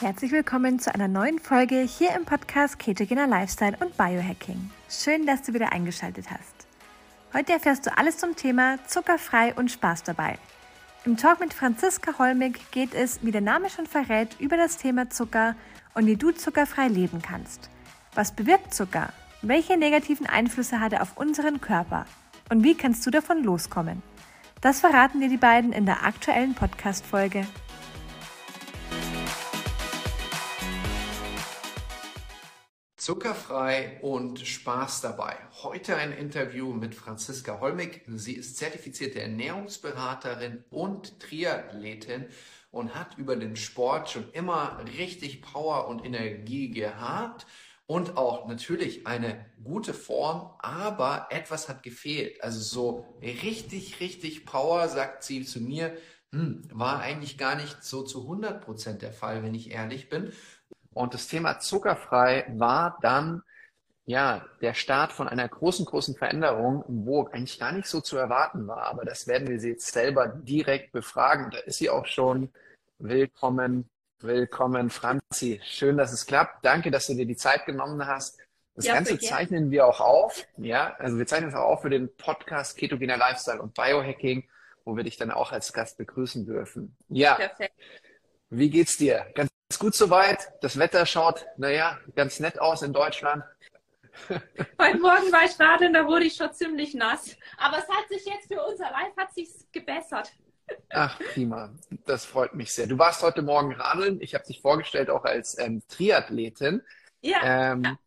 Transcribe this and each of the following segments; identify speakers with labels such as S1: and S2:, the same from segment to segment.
S1: Herzlich willkommen zu einer neuen Folge hier im Podcast Ketogener Lifestyle und Biohacking. Schön, dass du wieder eingeschaltet hast. Heute erfährst du alles zum Thema zuckerfrei und Spaß dabei. Im Talk mit Franziska Holmig geht es, wie der Name schon verrät, über das Thema Zucker und wie du zuckerfrei leben kannst. Was bewirkt Zucker? Welche negativen Einflüsse hat er auf unseren Körper? Und wie kannst du davon loskommen? Das verraten dir die beiden in der aktuellen Podcast-Folge.
S2: Zuckerfrei und Spaß dabei. Heute ein Interview mit Franziska Holmig. Sie ist zertifizierte Ernährungsberaterin und Triathletin und hat über den Sport schon immer richtig Power und Energie gehabt und auch natürlich eine gute Form, aber etwas hat gefehlt. Also so richtig, richtig Power, sagt sie zu mir, hm, war eigentlich gar nicht so zu 100 Prozent der Fall, wenn ich ehrlich bin. Und das Thema zuckerfrei war dann ja der Start von einer großen, großen Veränderung, wo eigentlich gar nicht so zu erwarten war. Aber das werden wir sie jetzt selber direkt befragen. Da ist sie auch schon. Willkommen, willkommen, Franzi. Schön, dass es klappt. Danke, dass du dir die Zeit genommen hast. Das ja, Ganze zeichnen wir auch auf. Ja, also wir zeichnen es auch auf für den Podcast Ketogener Lifestyle und Biohacking, wo wir dich dann auch als Gast begrüßen dürfen. Ja. Perfekt. Wie geht's dir? Ganz gut soweit. Das Wetter schaut, naja, ganz nett aus in Deutschland.
S3: Heute Morgen war ich radeln, da wurde ich schon ziemlich nass. Aber es hat sich jetzt für unser Live hat sich gebessert.
S2: Ach, prima. Das freut mich sehr. Du warst heute Morgen radeln. Ich habe dich vorgestellt auch als ähm, Triathletin. Ja. Ähm, ja.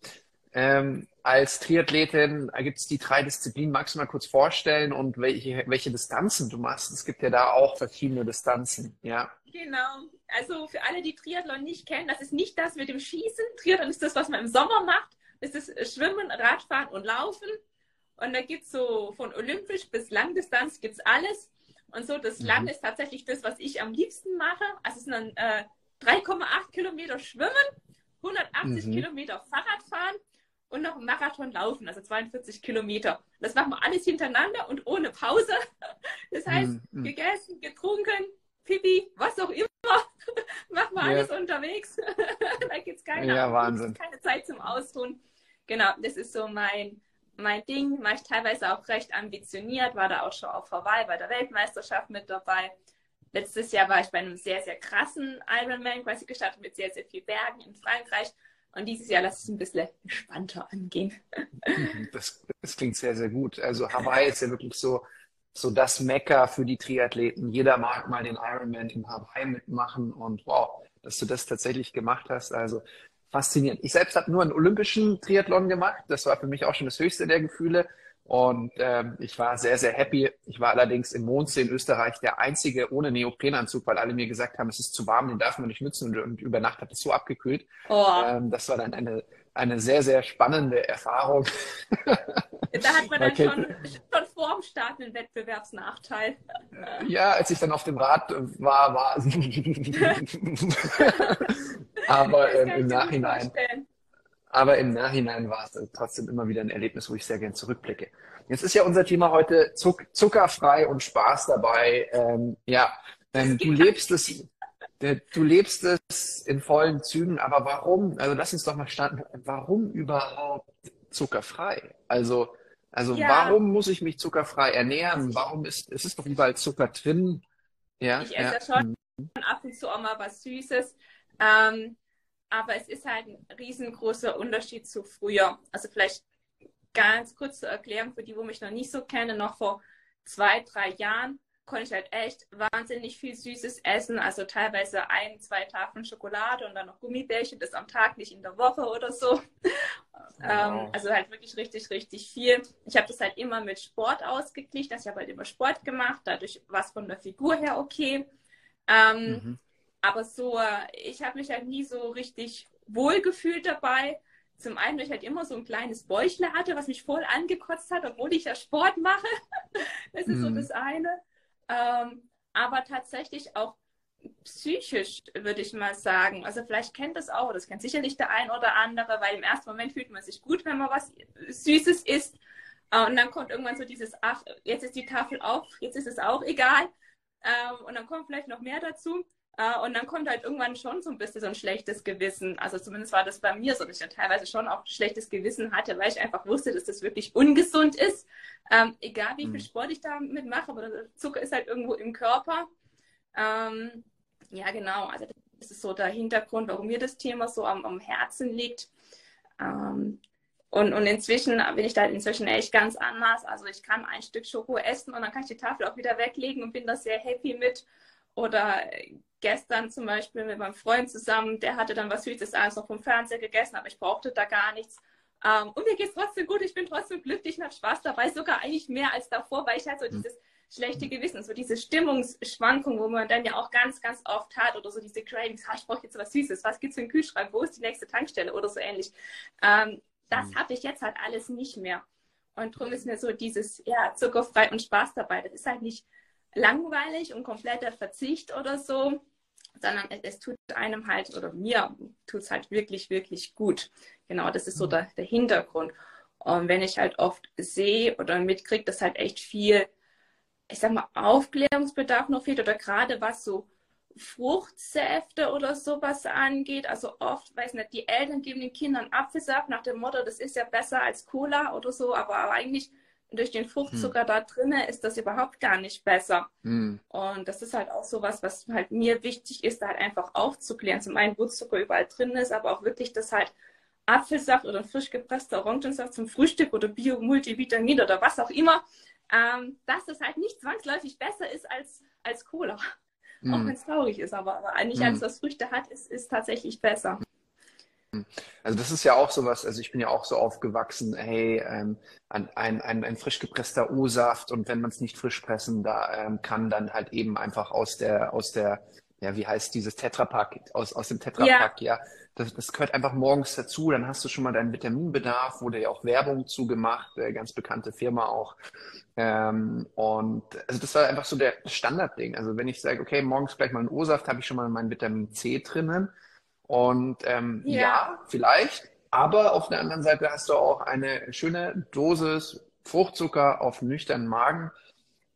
S2: Ähm, als Triathletin gibt es die drei Disziplinen. Magst du mal kurz vorstellen und welche, welche Distanzen du machst? Es gibt ja da auch verschiedene Distanzen. Ja.
S3: Genau. Also für alle, die Triathlon nicht kennen, das ist nicht das mit dem Schießen. Triathlon ist das, was man im Sommer macht. Das ist Schwimmen, Radfahren und Laufen. Und da gibt es so von Olympisch bis Langdistanz gibt es alles. Und so das mhm. Lang ist tatsächlich das, was ich am liebsten mache. Also es sind dann äh, 3,8 Kilometer Schwimmen, 180 mhm. Kilometer Fahrradfahren und noch einen Marathon laufen, also 42 Kilometer. Das machen wir alles hintereinander und ohne Pause. Das heißt, mhm. gegessen, getrunken, Pipi, was auch immer, machen wir ja. alles unterwegs. da gibt es keine,
S2: ja, Wahnsinn.
S3: keine Zeit zum Ausruhen. Genau, das ist so mein, mein Ding. Mache ich teilweise auch recht ambitioniert, war da auch schon auf Hawaii bei der Weltmeisterschaft mit dabei. Letztes Jahr war ich bei einem sehr, sehr krassen Ironman, quasi gestartet mit sehr, sehr viel Bergen in Frankreich. Und dieses Jahr lasse ich es ein bisschen entspannter angehen.
S2: Mhm, das, das klingt sehr, sehr gut. Also Hawaii ist ja wirklich so, so das Mecker für die Triathleten. Jeder mag mal den Ironman in Hawaii mitmachen und wow, dass du das tatsächlich gemacht hast. Also faszinierend. Ich selbst habe nur einen olympischen Triathlon gemacht. Das war für mich auch schon das höchste der Gefühle. Und ähm, ich war sehr, sehr happy. Ich war allerdings im Mondsee in Österreich der einzige ohne Neoprenanzug, weil alle mir gesagt haben, es ist zu warm, den darf man nicht nutzen. Und, und über Nacht hat es so abgekühlt. Oh. Ähm, das war dann eine, eine sehr, sehr spannende Erfahrung.
S3: Da hat man dann schon, schon vor dem Start einen Wettbewerbsnachteil.
S2: Ja, als ich dann auf dem Rad war, war aber ähm, im Nachhinein. Aber im Nachhinein war es trotzdem immer wieder ein Erlebnis, wo ich sehr gern zurückblicke. Jetzt ist ja unser Thema heute Zuck zuckerfrei und Spaß dabei. Ähm, ja, ähm, du lebst es, du lebst es in vollen Zügen, aber warum? Also lass uns doch mal starten. Warum überhaupt zuckerfrei? Also, also ja. warum muss ich mich zuckerfrei ernähren? Warum ist, es ist doch überall Zucker drin?
S3: Ja, ich esse ja schon ab und zu auch mal was Süßes. Ähm, aber es ist halt ein riesengroßer Unterschied zu früher. Also vielleicht ganz kurz zur Erklärung für die, wo mich noch nicht so kennen, noch vor zwei, drei Jahren konnte ich halt echt wahnsinnig viel Süßes essen. Also teilweise ein, zwei Tafeln Schokolade und dann noch Gummibärchen, das am Tag, nicht in der Woche oder so. Wow. Ähm, also halt wirklich richtig, richtig viel. Ich habe das halt immer mit Sport ausgeglichen. Also ich habe halt immer Sport gemacht. Dadurch war es von der Figur her okay. Ähm, mhm. Aber so, ich habe mich halt nie so richtig wohl gefühlt dabei. Zum einen, weil ich halt immer so ein kleines Bäuchle hatte, was mich voll angekotzt hat, obwohl ich ja Sport mache. das ist mhm. so das eine. Ähm, aber tatsächlich auch psychisch, würde ich mal sagen. Also vielleicht kennt das auch, das kennt sicherlich der ein oder andere, weil im ersten Moment fühlt man sich gut, wenn man was Süßes isst. Äh, und dann kommt irgendwann so dieses, ach, jetzt ist die Tafel auf, jetzt ist es auch egal. Ähm, und dann kommt vielleicht noch mehr dazu. Äh, und dann kommt halt irgendwann schon so ein bisschen so ein schlechtes Gewissen. Also zumindest war das bei mir so, dass ich dann teilweise schon auch schlechtes Gewissen hatte, weil ich einfach wusste, dass das wirklich ungesund ist. Ähm, egal wie viel mhm. Sport ich damit mache, aber der Zucker ist halt irgendwo im Körper. Ähm, ja, genau. Also das ist so der Hintergrund, warum mir das Thema so am, am Herzen liegt. Ähm, und, und inzwischen bin ich da inzwischen echt ganz anders. Also ich kann ein Stück Schoko essen und dann kann ich die Tafel auch wieder weglegen und bin da sehr happy mit. Oder gestern zum Beispiel mit meinem Freund zusammen, der hatte dann was Süßes abends noch vom Fernseher gegessen, aber ich brauchte da gar nichts. Ähm, und mir geht es trotzdem gut, ich bin trotzdem glücklich und habe Spaß dabei, sogar eigentlich mehr als davor, weil ich halt so mhm. dieses schlechte Gewissen, so diese Stimmungsschwankung, wo man dann ja auch ganz, ganz oft hat oder so diese Cravings, ich brauche jetzt was Süßes, was gibt es für einen Kühlschrank, wo ist die nächste Tankstelle oder so ähnlich. Ähm, das mhm. habe ich jetzt halt alles nicht mehr. Und darum ist mir so dieses, ja, zuckerfrei und Spaß dabei. Das ist halt nicht langweilig und kompletter Verzicht oder so, sondern es, tut einem halt, oder mir tut es halt wirklich, wirklich gut. Genau, das ist so mhm. der, der Hintergrund. Und wenn ich halt oft sehe oder mitkriege, dass halt echt viel, ich sag mal, Aufklärungsbedarf noch fehlt oder gerade was so Fruchtsäfte oder sowas angeht. Also oft, weiß nicht, die Eltern geben den Kindern Apfelsaft nach dem Motto, das ist ja besser als Cola oder so, aber eigentlich durch den Fruchtzucker hm. da drinnen ist das überhaupt gar nicht besser. Hm. Und das ist halt auch sowas, was halt mir wichtig ist, da halt einfach aufzuklären. Zum einen, wo Zucker überall drin ist, aber auch wirklich, dass halt Apfelsaft oder frisch gepresster Orangensaft zum Frühstück oder Bio-Multivitamin oder was auch immer, ähm, dass es halt nicht zwangsläufig besser ist als, als Cola. Mm. Auch wenn es traurig ist, aber, aber eigentlich alles, was Früchte hat, ist, ist tatsächlich besser.
S2: Also das ist ja auch sowas, also ich bin ja auch so aufgewachsen, hey, ähm, ein, ein, ein, frisch gepresster O-Saft und wenn man es nicht frisch pressen da ähm, kann, dann halt eben einfach aus der, aus der, ja, wie heißt dieses Tetrapack, aus, aus dem Tetrapack, ja. ja. Das, das gehört einfach morgens dazu, dann hast du schon mal deinen Vitaminbedarf, wurde ja auch Werbung zugemacht, äh, ganz bekannte Firma auch. Ähm, und also das war einfach so der Standardding. Also wenn ich sage, okay, morgens gleich mal einen O-Saft, habe ich schon mal meinen Vitamin C drinnen. Und ähm, ja. ja, vielleicht. Aber auf der anderen Seite hast du auch eine schöne Dosis Fruchtzucker auf nüchternen Magen,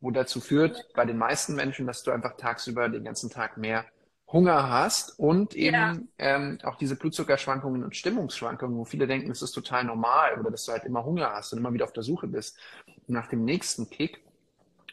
S2: wo dazu führt bei den meisten Menschen, dass du einfach tagsüber den ganzen Tag mehr Hunger hast und eben ja. ähm, auch diese Blutzuckerschwankungen und Stimmungsschwankungen, wo viele denken, es ist total normal oder dass du halt immer Hunger hast und immer wieder auf der Suche bist nach dem nächsten Kick.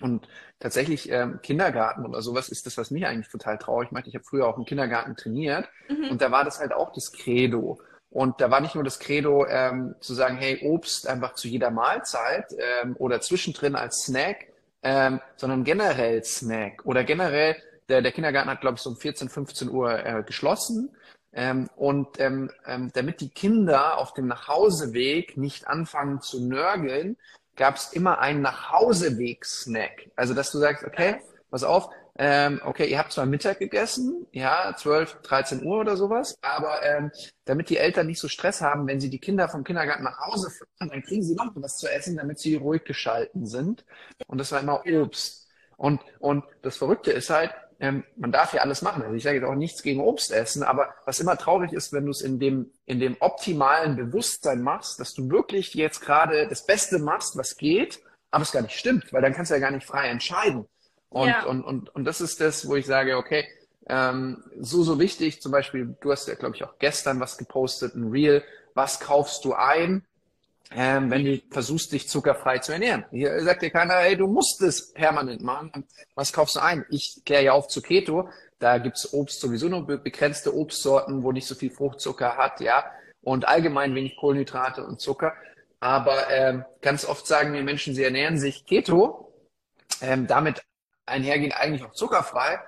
S2: Und tatsächlich ähm, Kindergarten oder sowas ist das, was mich eigentlich total traurig macht. Ich habe früher auch im Kindergarten trainiert mhm. und da war das halt auch das Credo. Und da war nicht nur das Credo ähm, zu sagen, hey, Obst einfach zu jeder Mahlzeit ähm, oder zwischendrin als Snack, ähm, sondern generell Snack oder generell, der, der Kindergarten hat, glaube ich, so um 14, 15 Uhr äh, geschlossen. Ähm, und ähm, ähm, damit die Kinder auf dem Nachhauseweg nicht anfangen zu nörgeln, gab es immer einen Nachhauseweg-Snack. Also, dass du sagst, okay, pass auf, ähm, okay, ihr habt zwar Mittag gegessen, ja, 12, 13 Uhr oder sowas, aber ähm, damit die Eltern nicht so Stress haben, wenn sie die Kinder vom Kindergarten nach Hause fahren, dann kriegen sie noch was zu essen, damit sie ruhig geschalten sind. Und das war immer Obst. Und, und das Verrückte ist halt, ähm, man darf ja alles machen. Also ich sage jetzt auch nichts gegen Obst essen, aber was immer traurig ist, wenn du es in dem, in dem optimalen Bewusstsein machst, dass du wirklich jetzt gerade das Beste machst, was geht, aber es gar nicht stimmt, weil dann kannst du ja gar nicht frei entscheiden. Und, ja. und, und, und das ist das, wo ich sage, okay, ähm, so, so wichtig, zum Beispiel, du hast ja, glaube ich, auch gestern was gepostet, ein Reel, was kaufst du ein? Ähm, wenn du versuchst, dich zuckerfrei zu ernähren. Hier sagt dir keiner, hey, du musst es permanent machen. Was kaufst du ein? Ich kläre ja auf zu Keto. Da gibt's Obst sowieso nur begrenzte Obstsorten, wo nicht so viel Fruchtzucker hat, ja. Und allgemein wenig Kohlenhydrate und Zucker. Aber ähm, ganz oft sagen mir Menschen, sie ernähren sich Keto, ähm, damit einhergehend eigentlich auch zuckerfrei.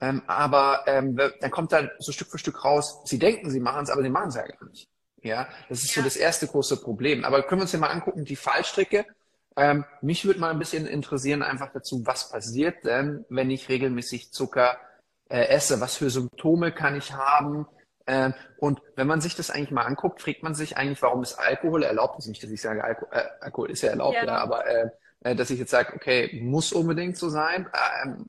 S2: Ähm, aber ähm, dann kommt dann so Stück für Stück raus, sie denken, sie machen es, aber sie machen es ja gar nicht. Ja, das ist ja. so das erste große Problem. Aber können wir uns ja mal angucken, die Fallstricke. Ähm, mich würde mal ein bisschen interessieren einfach dazu, was passiert denn, wenn ich regelmäßig Zucker äh, esse? Was für Symptome kann ich haben? Ähm, und wenn man sich das eigentlich mal anguckt, fragt man sich eigentlich, warum ist Alkohol erlaubt? Das ist nicht, dass ich sage, Alko äh, Alkohol ist ja erlaubt, ja, ja aber äh, äh, dass ich jetzt sage, okay, muss unbedingt so sein. Ähm,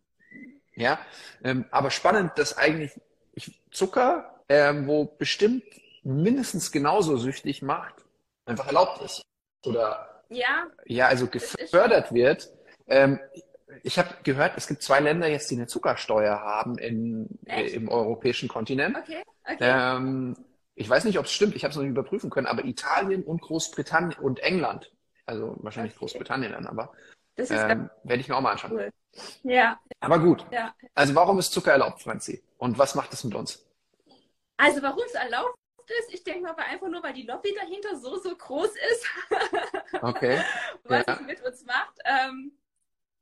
S2: ja, ähm, aber spannend, dass eigentlich ich, Zucker, ähm, wo bestimmt mindestens genauso süchtig macht, einfach erlaubt ist. Oder
S3: ja,
S2: ja also gefördert wird. Ähm, Ich habe gehört, es gibt zwei Länder jetzt, die eine Zuckersteuer haben in, äh, im europäischen Kontinent. Okay, okay. Ähm, ich weiß nicht, ob es stimmt, ich habe es noch nicht überprüfen können, aber Italien und Großbritannien und England, also wahrscheinlich okay. Großbritannien dann, aber ähm, werde ich mir auch mal anschauen. Cool. Ja. Aber gut. Ja. Also warum ist Zucker erlaubt, Franzi? Und was macht es mit uns?
S3: Also warum es erlaubt ist, ich denke mal einfach nur, weil die Lobby dahinter so, so groß ist.
S2: okay.
S3: was ja. es mit uns macht. Ähm,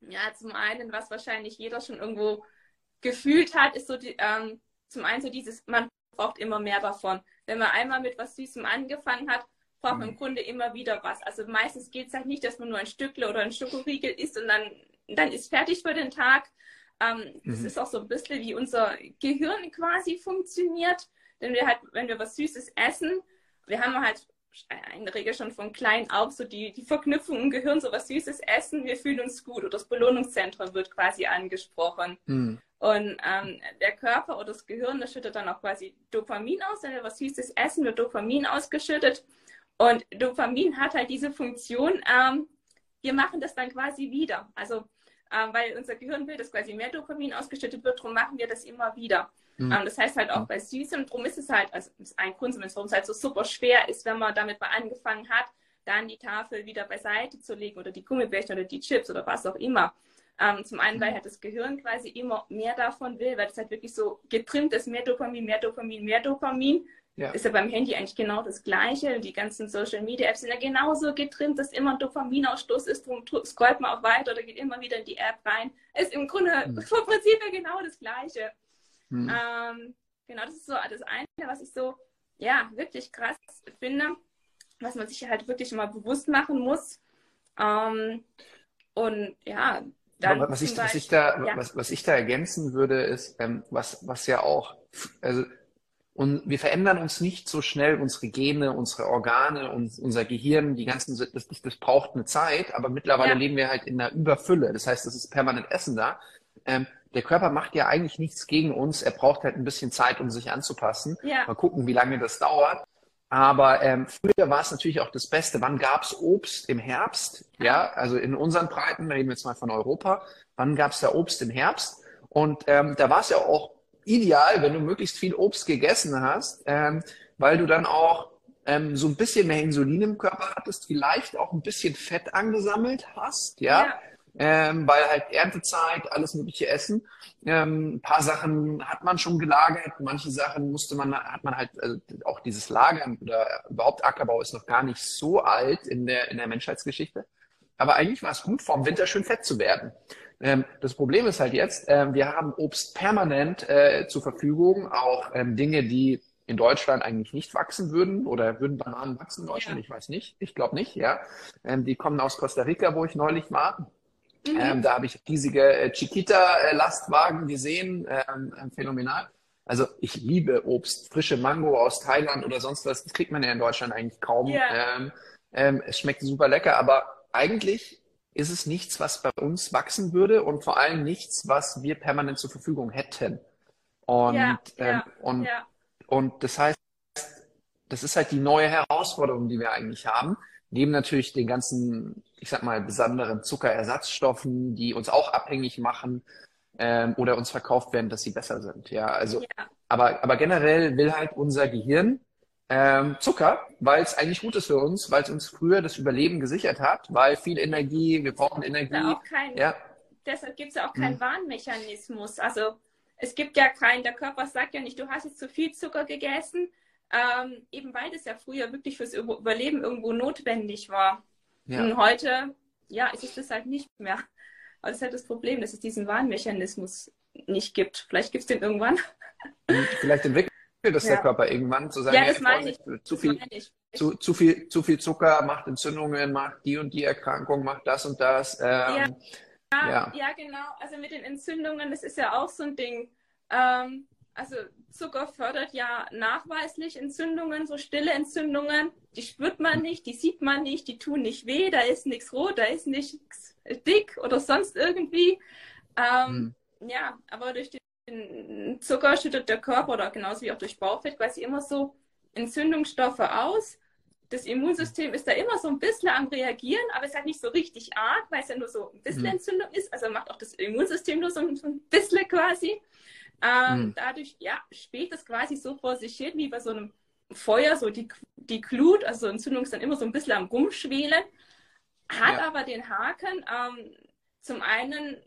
S3: ja, zum einen, was wahrscheinlich jeder schon irgendwo gefühlt hat, ist so die, ähm, zum einen so dieses, man braucht immer mehr davon. Wenn man einmal mit was Süßem angefangen hat, braucht man im mhm. Grunde immer wieder was. Also meistens geht es halt nicht, dass man nur ein Stückle oder ein Schokoriegel isst und dann, dann ist fertig für den Tag. Ähm, mhm. Das ist auch so ein bisschen, wie unser Gehirn quasi funktioniert. Denn wir halt, wenn wir was Süßes essen, wir haben halt in der Regel schon von klein auf so die, die Verknüpfung im Gehirn, so was Süßes essen, wir fühlen uns gut oder das Belohnungszentrum wird quasi angesprochen. Mhm. Und ähm, der Körper oder das Gehirn, das schüttet dann auch quasi Dopamin aus, wenn wir was Süßes essen, wird Dopamin ausgeschüttet. Und Dopamin hat halt diese Funktion, ähm, wir machen das dann quasi wieder. Also, ähm, weil unser Gehirn will, dass quasi mehr Dopamin ausgeschüttet wird, darum machen wir das immer wieder. Mhm. Ähm, das heißt halt auch bei Süßem, darum ist es halt, also ist ein Grund zumindest, warum es halt so super schwer ist, wenn man damit mal angefangen hat, dann die Tafel wieder beiseite zu legen oder die Gummibärchen oder die Chips oder was auch immer. Ähm, zum einen, weil mhm. halt das Gehirn quasi immer mehr davon will, weil es halt wirklich so getrimmt ist, mehr Dopamin, mehr Dopamin, mehr Dopamin. Ja. Ist ja beim Handy eigentlich genau das Gleiche. Die ganzen Social Media Apps sind ja genauso getrimmt, dass immer ein Dopaminausstoß ist. Darum scrollt man auch weiter oder geht immer wieder in die App rein. Ist im Grunde mhm. vom Prinzip her genau das Gleiche. Mhm. Ähm, genau, das ist so das eine, was ich so, ja, wirklich krass finde, was man sich halt wirklich mal bewusst machen muss. Ähm, und ja, dann
S2: was, ich, was, ich da, ja. was, was ich da ergänzen würde, ist, ähm, was, was ja auch, also und wir verändern uns nicht so schnell, unsere Gene, unsere Organe und unser Gehirn, die ganzen, das, das braucht eine Zeit, aber mittlerweile ja. leben wir halt in einer Überfülle. Das heißt, es ist permanent Essen da. Ähm, der Körper macht ja eigentlich nichts gegen uns. Er braucht halt ein bisschen Zeit, um sich anzupassen. Ja. Mal gucken, wie lange das dauert. Aber ähm, früher war es natürlich auch das Beste. Wann gab es Obst im Herbst? Ja, also in unseren Breiten, reden wir jetzt mal von Europa, wann gab es da Obst im Herbst? Und ähm, da war es ja auch ideal, wenn du möglichst viel Obst gegessen hast, ähm, weil du dann auch ähm, so ein bisschen mehr Insulin im Körper hattest, vielleicht auch ein bisschen Fett angesammelt hast, ja. ja. Ähm, weil halt Erntezeit, alles mögliche Essen. Ähm, ein paar Sachen hat man schon gelagert, manche Sachen musste man, hat man halt, also auch dieses Lagern oder überhaupt Ackerbau ist noch gar nicht so alt in der, in der Menschheitsgeschichte. Aber eigentlich war es gut, vorm Winter schön fett zu werden. Ähm, das Problem ist halt jetzt, ähm, wir haben Obst permanent äh, zur Verfügung, auch ähm, Dinge, die in Deutschland eigentlich nicht wachsen würden oder würden Bananen wachsen in Deutschland? Ja. Ich weiß nicht. Ich glaube nicht, ja. Ähm, die kommen aus Costa Rica, wo ich neulich war. Mhm. Ähm, da habe ich riesige äh, Chiquita-Lastwagen gesehen. Ähm, phänomenal. Also ich liebe Obst, frische Mango aus Thailand oder sonst was. Das kriegt man ja in Deutschland eigentlich kaum. Yeah. es schmeckt super lecker, aber eigentlich ist es nichts, was bei uns wachsen würde und vor allem nichts, was wir permanent zur Verfügung hätten. Und, ja, ähm, ja, und, ja. und das heißt, das ist halt die neue Herausforderung, die wir eigentlich haben. Neben natürlich den ganzen, ich sag mal, besonderen Zuckerersatzstoffen, die uns auch abhängig machen ähm, oder uns verkauft werden, dass sie besser sind. Ja, also, aber, aber generell will halt unser Gehirn ähm, Zucker, weil es eigentlich gut ist für uns, weil es uns früher das Überleben gesichert hat, weil viel Energie, wir brauchen Energie.
S3: Kein, ja. Deshalb gibt es ja auch keinen hm. Warnmechanismus. Also es gibt ja keinen, der Körper sagt ja nicht, du hast jetzt zu viel Zucker gegessen, ähm, eben weil das ja früher wirklich fürs Überleben irgendwo notwendig war. Ja. Und heute, ja, ist es das halt nicht mehr. Aber das ist halt das Problem, dass es diesen Warnmechanismus nicht gibt. Vielleicht gibt es den irgendwann.
S2: Vielleicht entwickelt das ja. der Körper irgendwann zu sagen, ja, das meine ich. Zu, viel, zu, zu, viel, zu viel Zucker macht Entzündungen, macht die und die Erkrankung, macht das und das. Ähm,
S3: ja. Ja, ja. genau. Also mit den Entzündungen, das ist ja auch so ein Ding. Ähm, also Zucker fördert ja nachweislich Entzündungen, so stille Entzündungen. Die spürt man hm. nicht, die sieht man nicht, die tun nicht weh, da ist nichts rot, da ist nichts dick oder sonst irgendwie. Ähm, hm. Ja, aber durch die Zucker schüttet der Körper oder genauso wie auch durch Bauchfett quasi immer so Entzündungsstoffe aus. das Immunsystem ist da immer so ein bisschen am Reagieren, aber es ist halt nicht so richtig arg, weil es ja nur so ein bisschen mhm. Entzündung ist. Also macht auch das Immunsystem nur so, so ein bisschen quasi. Ähm, mhm. Dadurch, ja, spielt es quasi so vor sich hin, wie bei so einem Feuer, so die, die Glut, also Entzündung ist dann immer so ein bisschen am Rumschwelen. Hat ja. aber den Haken, ähm, zum einen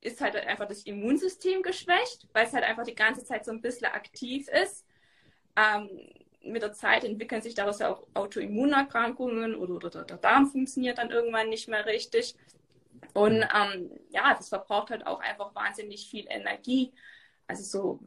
S3: ist halt einfach das Immunsystem geschwächt, weil es halt einfach die ganze Zeit so ein bisschen aktiv ist. Ähm, mit der Zeit entwickeln sich daraus ja auch Autoimmunerkrankungen oder, oder, der Darm funktioniert dann irgendwann nicht mehr richtig. Und ähm, ja, das verbraucht halt auch einfach wahnsinnig viel Energie. Also so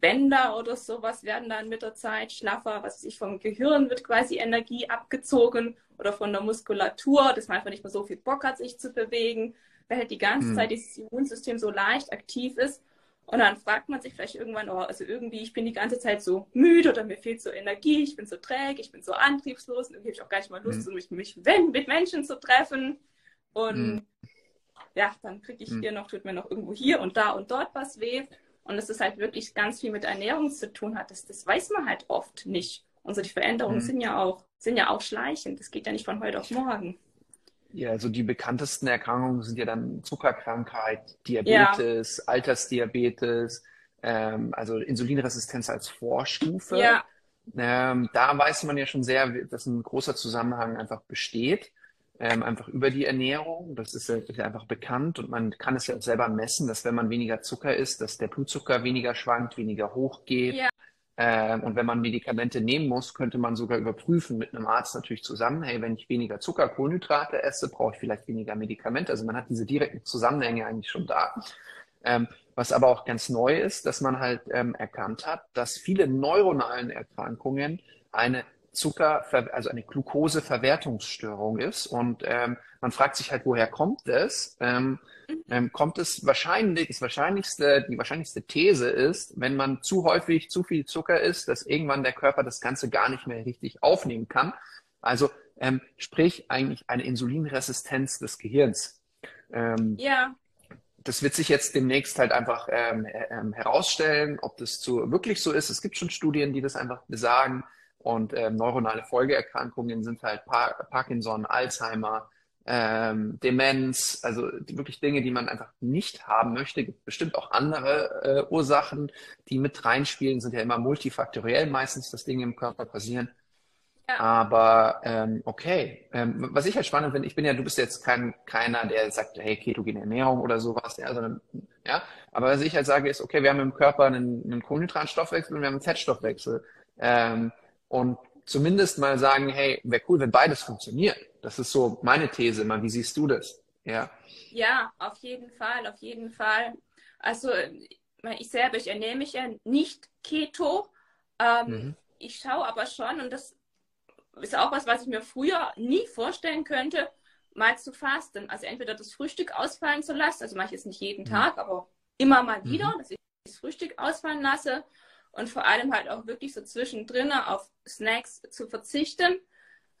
S3: Bänder oder sowas werden dann mit der Zeit schlaffer, was sich vom Gehirn wird quasi Energie abgezogen oder von der Muskulatur, dass man einfach nicht mehr so viel Bock hat, sich zu bewegen, weil halt die ganze mhm. Zeit dieses Immunsystem so leicht aktiv ist. Und dann fragt man sich vielleicht irgendwann, oh, also irgendwie, ich bin die ganze Zeit so müde oder mir fehlt so Energie, ich bin so träge, ich bin so antriebslos und irgendwie habe ich auch gar nicht mal Lust, mhm. mich, mich mit Menschen zu treffen. Und mhm. ja, dann kriege ich mhm. hier noch, tut mir noch irgendwo hier und da und dort was weh. Und dass es halt wirklich ganz viel mit Ernährung zu tun hat, das, das weiß man halt oft nicht. Und so die Veränderungen mhm. sind ja auch, sind ja auch schleichend. Das geht ja nicht von heute auf morgen.
S2: Ja, also die bekanntesten Erkrankungen sind ja dann Zuckerkrankheit, Diabetes, ja. Altersdiabetes, ähm, also Insulinresistenz als Vorstufe. Ja. Ähm, da weiß man ja schon sehr, dass ein großer Zusammenhang einfach besteht ähm, einfach über die Ernährung. Das ist, ist ja einfach bekannt und man kann es ja auch selber messen, dass wenn man weniger Zucker isst, dass der Blutzucker weniger schwankt, weniger hoch geht. Ja. Ähm, und wenn man Medikamente nehmen muss, könnte man sogar überprüfen mit einem Arzt natürlich zusammen, hey, wenn ich weniger Zucker, Kohlenhydrate esse, brauche ich vielleicht weniger Medikamente. Also man hat diese direkten Zusammenhänge eigentlich schon da. Ähm, was aber auch ganz neu ist, dass man halt ähm, erkannt hat, dass viele neuronalen Erkrankungen eine Zucker, also eine Glukoseverwertungsstörung ist. Und ähm, man fragt sich halt, woher kommt es? Ähm, ähm, kommt es wahrscheinlich, das wahrscheinlichste, die wahrscheinlichste These ist, wenn man zu häufig zu viel Zucker isst, dass irgendwann der Körper das Ganze gar nicht mehr richtig aufnehmen kann. Also ähm, sprich eigentlich eine Insulinresistenz des Gehirns. Ähm, ja. Das wird sich jetzt demnächst halt einfach ähm, ähm, herausstellen, ob das so wirklich so ist. Es gibt schon Studien, die das einfach besagen. Und ähm, neuronale Folgeerkrankungen sind halt Par Parkinson, Alzheimer, ähm, Demenz, also wirklich Dinge, die man einfach nicht haben möchte. Gibt bestimmt auch andere äh, Ursachen, die mit reinspielen, sind ja immer multifaktoriell meistens, dass Dinge im Körper passieren. Ja. Aber ähm, okay, ähm, was ich halt spannend finde, ich bin ja, du bist jetzt kein keiner, der sagt, hey, ketogene Ernährung oder sowas, ja, sondern ja. Aber was ich halt sage, ist, okay, wir haben im Körper einen, einen Kohlenhydratstoffwechsel und wir haben einen Fettstoffwechsel. Ähm, und zumindest mal sagen, hey, wäre cool, wenn beides funktioniert. Das ist so meine These immer. Wie siehst du das?
S3: Ja. Ja, auf jeden Fall, auf jeden Fall. Also ich selber, ich ernähre mich ja nicht Keto. Ähm, mhm. Ich schaue aber schon, und das ist auch was, was ich mir früher nie vorstellen könnte, mal zu fasten. Also entweder das Frühstück ausfallen zu lassen, also mache ich es nicht jeden mhm. Tag, aber immer mal wieder, mhm. dass ich das Frühstück ausfallen lasse und vor allem halt auch wirklich so zwischendrin auf Snacks zu verzichten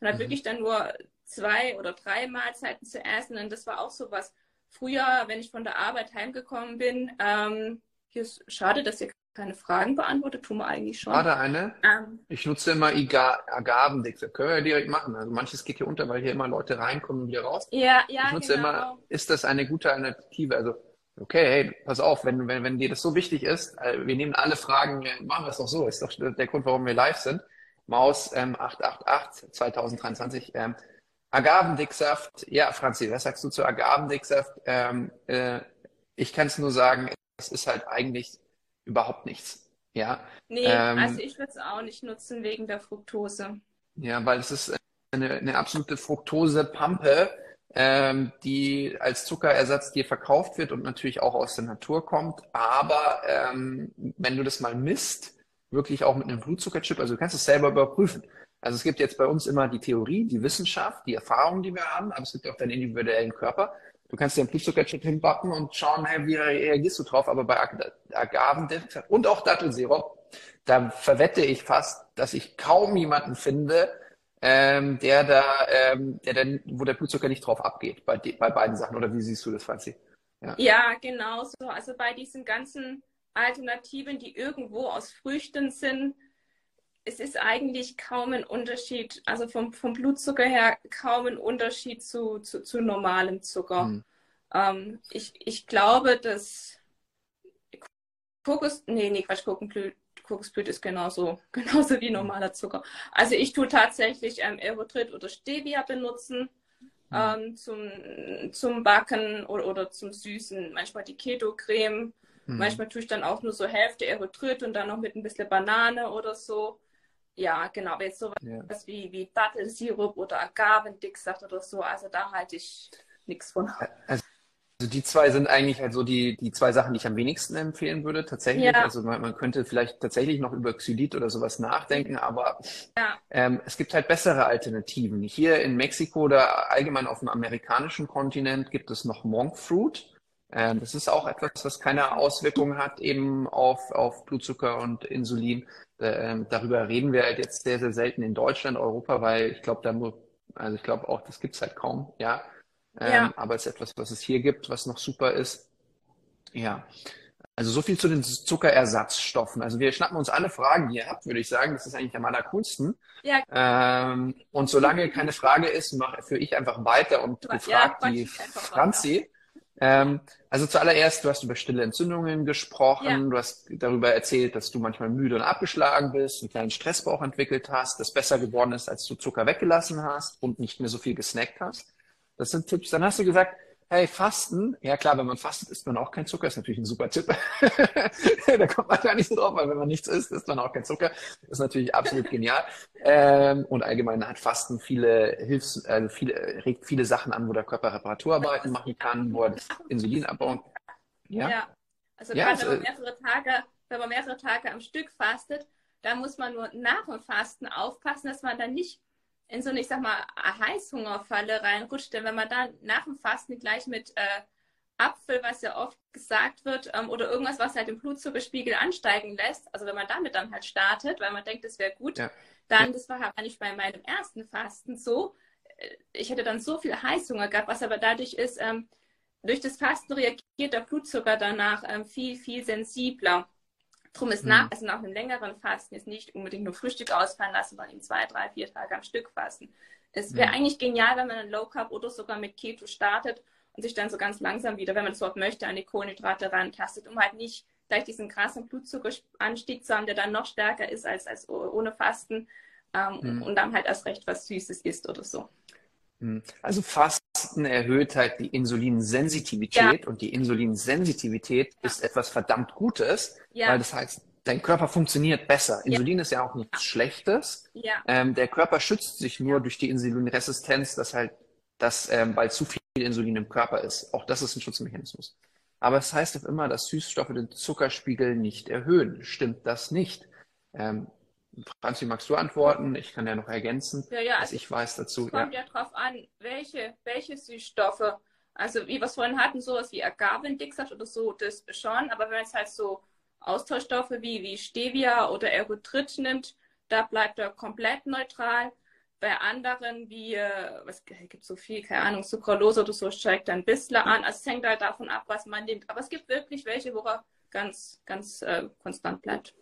S3: und halt mhm. wirklich dann nur zwei oder drei Mahlzeiten zu essen. Und das war auch so was. Früher, wenn ich von der Arbeit heimgekommen bin, ähm, hier ist schade, dass ihr keine Fragen beantwortet, tun wir eigentlich schon.
S2: Gerade eine. Ähm, ich nutze immer Agavendix. Das können wir ja direkt machen. Also manches geht hier unter, weil hier immer Leute reinkommen und wieder raus. Ja, ja. Ich nutze genau. immer, ist das eine gute Alternative? Also okay, hey, pass auf, wenn, wenn, wenn dir das so wichtig ist, äh, wir nehmen alle Fragen, machen wir es doch so, ist doch der Grund, warum wir live sind. Maus ähm, 888 2023. Ähm, Agavendicksaft, ja, Franzi, was sagst du zu Agavendicksaft? Ähm, äh, ich kann es nur sagen, es ist halt eigentlich überhaupt nichts. Ja.
S3: Nee, ähm, also ich würde es auch nicht nutzen wegen der Fructose.
S2: Ja, weil es ist eine, eine absolute Fructose-Pampe ähm, die als Zuckerersatz dir verkauft wird und natürlich auch aus der Natur kommt. Aber ähm, wenn du das mal misst, wirklich auch mit einem Blutzuckerchip, also du kannst es selber überprüfen. Also es gibt jetzt bei uns immer die Theorie, die Wissenschaft, die Erfahrung, die wir haben, aber es gibt auch deinen individuellen Körper. Du kannst dir einen Blutzuckerchip hinbacken und schauen, hey, wie reagierst du drauf. Aber bei Agaven und auch Dattelsirup, da verwette ich fast, dass ich kaum jemanden finde, ähm, der da, ähm, der dann, wo der Blutzucker nicht drauf abgeht, bei, bei beiden Sachen. Oder wie siehst du das, Franzi?
S3: Ja. ja, genau so. Also bei diesen ganzen Alternativen, die irgendwo aus Früchten sind, es ist eigentlich kaum ein Unterschied, also vom, vom Blutzucker her kaum ein Unterschied zu, zu, zu normalem Zucker. Mhm. Ähm, ich, ich glaube, dass Kokos, nee, nee, Quatsch, Kokosblüte, Kokosblüte ist genauso, genauso wie normaler Zucker. Also ich tue tatsächlich ähm, Erythrit oder Stevia benutzen mhm. ähm, zum, zum Backen oder, oder zum Süßen. Manchmal die Keto-Creme. Mhm. Manchmal tue ich dann auch nur so Hälfte Erythrit und dann noch mit ein bisschen Banane oder so. Ja, genau. Aber jetzt sowas ja. wie, wie Dattelsirup oder Agavendicksaft oder so, also da halte ich nichts von.
S2: Also also die zwei sind eigentlich halt so die, die zwei Sachen, die ich am wenigsten empfehlen würde, tatsächlich. Ja. Also man, man, könnte vielleicht tatsächlich noch über Xylit oder sowas nachdenken, aber ja. ähm, es gibt halt bessere Alternativen. Hier in Mexiko oder allgemein auf dem amerikanischen Kontinent gibt es noch Monk Fruit. Ähm, das ist auch etwas, was keine Auswirkungen hat eben auf, auf Blutzucker und Insulin. Ähm, darüber reden wir halt jetzt sehr, sehr selten in Deutschland, Europa, weil ich glaube, da nur, also ich glaube auch, das gibt's halt kaum, ja. Ähm, ja. Aber es ist etwas, was es hier gibt, was noch super ist. Ja. Also so viel zu den Zuckerersatzstoffen. Also wir schnappen uns alle Fragen, die ihr habt, würde ich sagen. Das ist eigentlich am allercoolsten. Ja. Ähm, und solange keine Frage ist, mache führe ich einfach weiter und befragt ja, die Franzi. Ähm, also zuallererst, du hast über stille Entzündungen gesprochen, ja. du hast darüber erzählt, dass du manchmal müde und abgeschlagen bist, einen kleinen Stressbauch entwickelt hast, das besser geworden ist, als du Zucker weggelassen hast und nicht mehr so viel gesnackt hast. Das sind Tipps. Dann hast du gesagt, hey, Fasten. Ja klar, wenn man fastet, isst man auch kein Zucker. Ist natürlich ein super Tipp. da kommt man gar nicht so drauf, weil wenn man nichts isst, isst man auch kein Zucker. Ist natürlich absolut genial. Ähm, und allgemein hat Fasten viele Hilfs, äh, viele, regt viele Sachen an, wo der Körper Reparaturarbeiten machen kann, wo er das Insulin abbauen.
S3: Ja. ja. Also ja, gerade wenn man mehrere Tage, wenn man mehrere Tage am Stück fastet, da muss man nur nach dem Fasten aufpassen, dass man dann nicht in so eine, ich sag mal, Heißhungerfalle reinrutscht. Denn wenn man dann nach dem Fasten gleich mit äh, Apfel, was ja oft gesagt wird, ähm, oder irgendwas, was halt den Blutzuckerspiegel ansteigen lässt, also wenn man damit dann halt startet, weil man denkt, das wäre gut, ja. dann, das war halt nicht bei meinem ersten Fasten so, äh, ich hätte dann so viel Heißhunger gehabt, was aber dadurch ist, ähm, durch das Fasten reagiert der Blutzucker danach ähm, viel, viel sensibler. Drum ist mhm. nach, also nach einem längeren Fasten ist nicht unbedingt nur Frühstück ausfallen lassen, sondern eben zwei, drei, vier Tage am Stück fasten. Es wäre mhm. eigentlich genial, wenn man einen Low Carb oder sogar mit Keto startet und sich dann so ganz langsam wieder, wenn man es überhaupt möchte, an die Kohlenhydrate rantastet, um halt nicht gleich diesen krassen Blutzuckeranstieg zu haben, der dann noch stärker ist als, als ohne Fasten ähm, mhm. und dann halt erst recht was Süßes isst oder so.
S2: Mhm. Also Fasten erhöht halt die Insulinsensitivität ja. und die Insulinsensitivität ja. ist etwas verdammt Gutes, ja. weil das heißt, dein Körper funktioniert besser. Insulin ist ja auch nichts Schlechtes. Ähm, der Körper schützt sich nur durch die Insulinresistenz, dass halt, dass, ähm, weil zu viel Insulin im Körper ist. Auch das ist ein Schutzmechanismus. Aber es das heißt auch immer, dass Süßstoffe den Zuckerspiegel nicht erhöhen. Stimmt das nicht? Ähm, Franzi, magst du antworten? Ich kann ja noch ergänzen, ja, ja, was also ich weiß dazu.
S3: Es kommt ja, ja drauf an, welche, welche Süßstoffe. Also wie wir es vorhin hatten, sowas wie Agavendicksaft oder so, das schon. Aber wenn man jetzt halt so Austauschstoffe wie, wie Stevia oder Erythrit nimmt, da bleibt er komplett neutral. Bei anderen wie, äh, was gibt so viel, keine Ahnung, Sucralose oder so, steigt dann ein bisschen an. Also es hängt halt davon ab, was man nimmt. Aber es gibt wirklich welche, wo er ganz, ganz äh, konstant bleibt.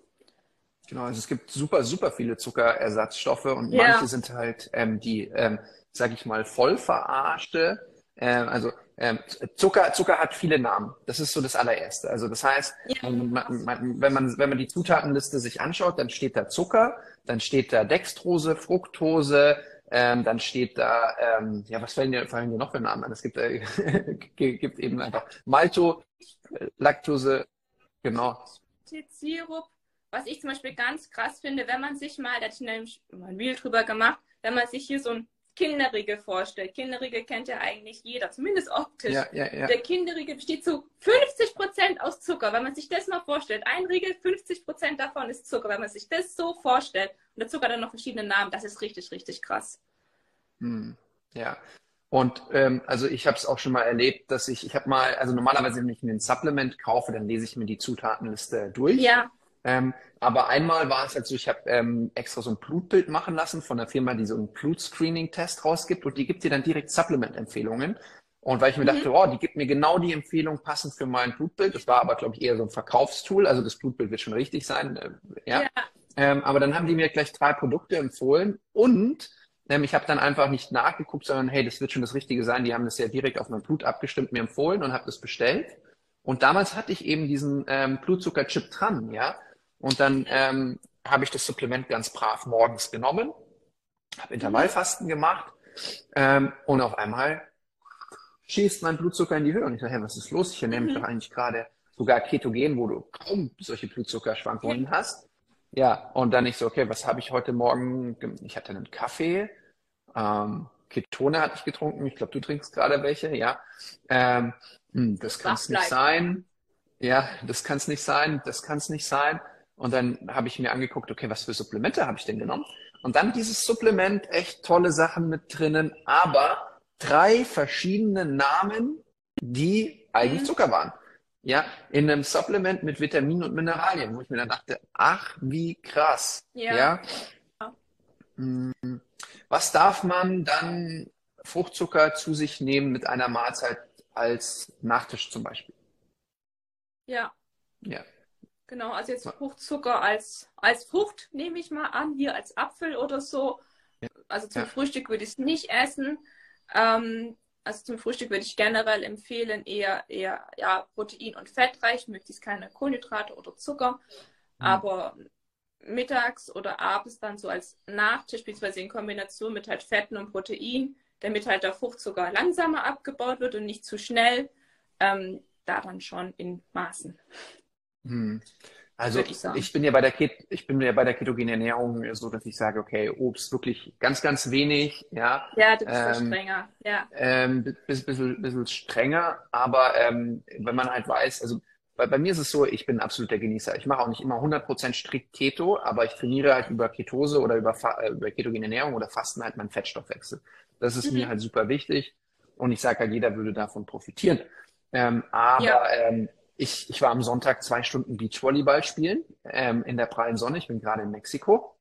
S2: Genau, also es gibt super, super viele Zuckerersatzstoffe und ja. manche sind halt ähm, die, ähm, sag ich mal, voll verarschte. Ähm, also ähm, Zucker, Zucker hat viele Namen. Das ist so das allererste. Also das heißt, ja. man, man, wenn man wenn man die Zutatenliste sich anschaut, dann steht da Zucker, dann steht da Dextrose, Fructose, ähm, dann steht da, ähm, ja, was fallen dir, fallen dir noch für Namen an? Es gibt, äh, gibt eben einfach Malto, Laktose, genau.
S3: Sirup, was ich zum Beispiel ganz krass finde, wenn man sich mal, da hatte ich nämlich mal ein Reel drüber gemacht, wenn man sich hier so ein Kinderriegel vorstellt. Kinderriegel kennt ja eigentlich jeder, zumindest optisch. Ja, ja, ja. Der Kinderriegel besteht zu 50 Prozent aus Zucker. Wenn man sich das mal vorstellt, ein Riegel, 50 Prozent davon ist Zucker. Wenn man sich das so vorstellt und der Zucker dann noch verschiedene Namen, das ist richtig, richtig krass.
S2: Hm, ja. Und ähm, also ich habe es auch schon mal erlebt, dass ich, ich habe mal, also normalerweise, wenn ich mir ein Supplement kaufe, dann lese ich mir die Zutatenliste durch. Ja. Ähm, aber einmal war es halt so, ich habe ähm, extra so ein Blutbild machen lassen von einer Firma, die so einen Blutscreening-Test rausgibt und die gibt dir dann direkt Supplement-Empfehlungen. Und weil ich mir mhm. dachte, oh, die gibt mir genau die Empfehlung passend für mein Blutbild. Das war aber, glaube ich, eher so ein Verkaufstool. Also das Blutbild wird schon richtig sein. Äh, ja. ja. Ähm, aber dann haben die mir gleich drei Produkte empfohlen und ähm, ich habe dann einfach nicht nachgeguckt, sondern hey, das wird schon das Richtige sein. Die haben das ja direkt auf mein Blut abgestimmt, mir empfohlen und habe das bestellt. Und damals hatte ich eben diesen ähm, Blutzuckerchip dran, ja. Und dann ähm, habe ich das Supplement ganz brav morgens genommen, habe Intervallfasten gemacht ähm, und auf einmal schießt mein Blutzucker in die Höhe. Und ich sage, hey, was ist los? Ich ernähre mich mhm. doch eigentlich gerade sogar ketogen, wo du kaum solche Blutzuckerschwankungen hast. Ja, und dann ich so, okay, was habe ich heute Morgen? Ich hatte einen Kaffee, ähm, Ketone hatte ich getrunken. Ich glaube, du trinkst gerade welche, ja. Ähm, hm, das kann es nicht sein. Ja, das kann es nicht sein. Das kann es nicht sein. Und dann habe ich mir angeguckt, okay, was für Supplemente habe ich denn genommen? Und dann dieses Supplement, echt tolle Sachen mit drinnen, aber drei verschiedene Namen, die eigentlich mhm. Zucker waren. Ja, in einem Supplement mit Vitaminen und Mineralien, wo ich mir dann dachte, ach, wie krass. Ja. ja? Hm, was darf man dann Fruchtzucker zu sich nehmen mit einer Mahlzeit als Nachtisch zum Beispiel?
S3: Ja. Ja. Genau, also jetzt Fruchtzucker als, als Frucht nehme ich mal an, hier als Apfel oder so. Ja. Also zum ja. Frühstück würde ich es nicht essen. Ähm, also zum Frühstück würde ich generell empfehlen, eher, eher ja, protein- und fettreich, möglichst keine Kohlenhydrate oder Zucker. Mhm. Aber mittags oder abends dann so als Nachtisch, beziehungsweise in Kombination mit halt Fetten und Protein, damit halt der Fruchtzucker langsamer abgebaut wird und nicht zu schnell, ähm, da dann schon in Maßen.
S2: Hm. Also ich, ich, bin ja bei der Ket ich bin ja bei der ketogenen Ernährung so, dass ich sage, okay, Obst wirklich ganz, ganz wenig, ja.
S3: Ja, du bist ähm, strenger, ja.
S2: Ähm, bisschen, bisschen, bisschen strenger, aber ähm, wenn man halt weiß, also bei, bei mir ist es so, ich bin absoluter Genießer. Ich mache auch nicht immer 100% strikt Keto, aber ich trainiere halt über Ketose oder über, äh, über ketogene Ernährung oder Fasten halt meinen Fettstoffwechsel. Das ist mhm. mir halt super wichtig und ich sage halt, jeder würde davon profitieren. Ähm, aber ja. ähm, ich, ich war am Sonntag zwei Stunden Beachvolleyball spielen ähm, in der prallen Sonne. Ich bin gerade in Mexiko.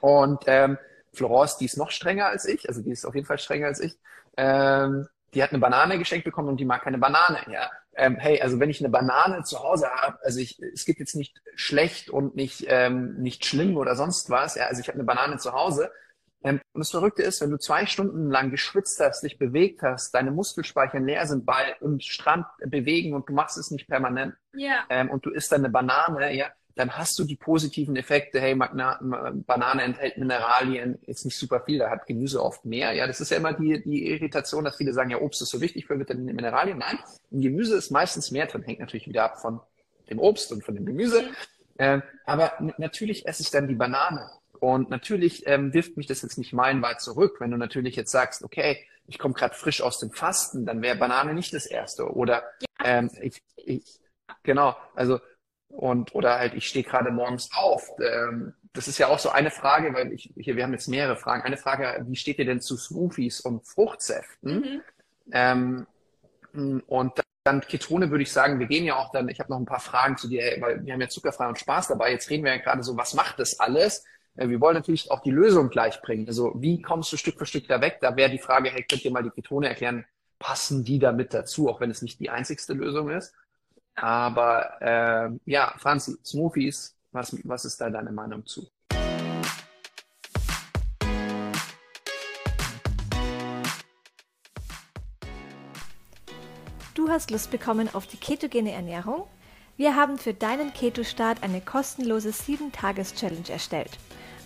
S2: Und ähm, Florence, die ist noch strenger als ich, also die ist auf jeden Fall strenger als ich. Ähm, die hat eine Banane geschenkt bekommen und die mag keine Banane. Ja, ähm, hey, also wenn ich eine Banane zu Hause habe, also ich, es gibt jetzt nicht schlecht und nicht ähm, nicht schlimm oder sonst was. Ja, also ich habe eine Banane zu Hause und das Verrückte ist, wenn du zwei Stunden lang geschwitzt hast, dich bewegt hast, deine Muskelspeicher leer sind, bei im Strand bewegen und du machst es nicht permanent
S3: ja.
S2: ähm, und du isst dann eine Banane, ja, dann hast du die positiven Effekte. Hey, Magna Banane enthält Mineralien, ist nicht super viel, da hat Gemüse oft mehr. Ja, das ist ja immer die, die Irritation, dass viele sagen, ja, Obst ist so wichtig für Vitamine Mineralien. Nein, im Gemüse ist meistens mehr drin, hängt natürlich wieder ab von dem Obst und von dem Gemüse. Mhm. Ähm, aber natürlich esse ich dann die Banane. Und natürlich ähm, wirft mich das jetzt nicht meilenweit zurück, wenn du natürlich jetzt sagst, okay, ich komme gerade frisch aus dem Fasten, dann wäre Banane nicht das erste. Oder ähm, ich, ich, genau, also und oder halt ich stehe gerade morgens auf. Ähm, das ist ja auch so eine Frage, weil ich hier wir haben jetzt mehrere Fragen. Eine Frage: Wie steht ihr denn zu Smoothies und Fruchtsäften? Mhm. Ähm, und dann Ketone würde ich sagen, wir gehen ja auch dann, ich habe noch ein paar Fragen zu dir, weil wir haben ja zuckerfrei und Spaß dabei. Jetzt reden wir ja gerade so, was macht das alles? Äh, wir wollen natürlich auch die Lösung gleich bringen. Also wie kommst du Stück für Stück da weg? Da wäre die Frage, hey, könnt ihr mal die Ketone erklären? Passen die da mit dazu, auch wenn es nicht die einzigste Lösung ist? Aber äh, ja, Franzi, Smoothies, was, was ist da deine Meinung zu?
S1: Du hast Lust bekommen auf die ketogene Ernährung? Wir haben für deinen Keto-Start eine kostenlose 7-Tages-Challenge erstellt.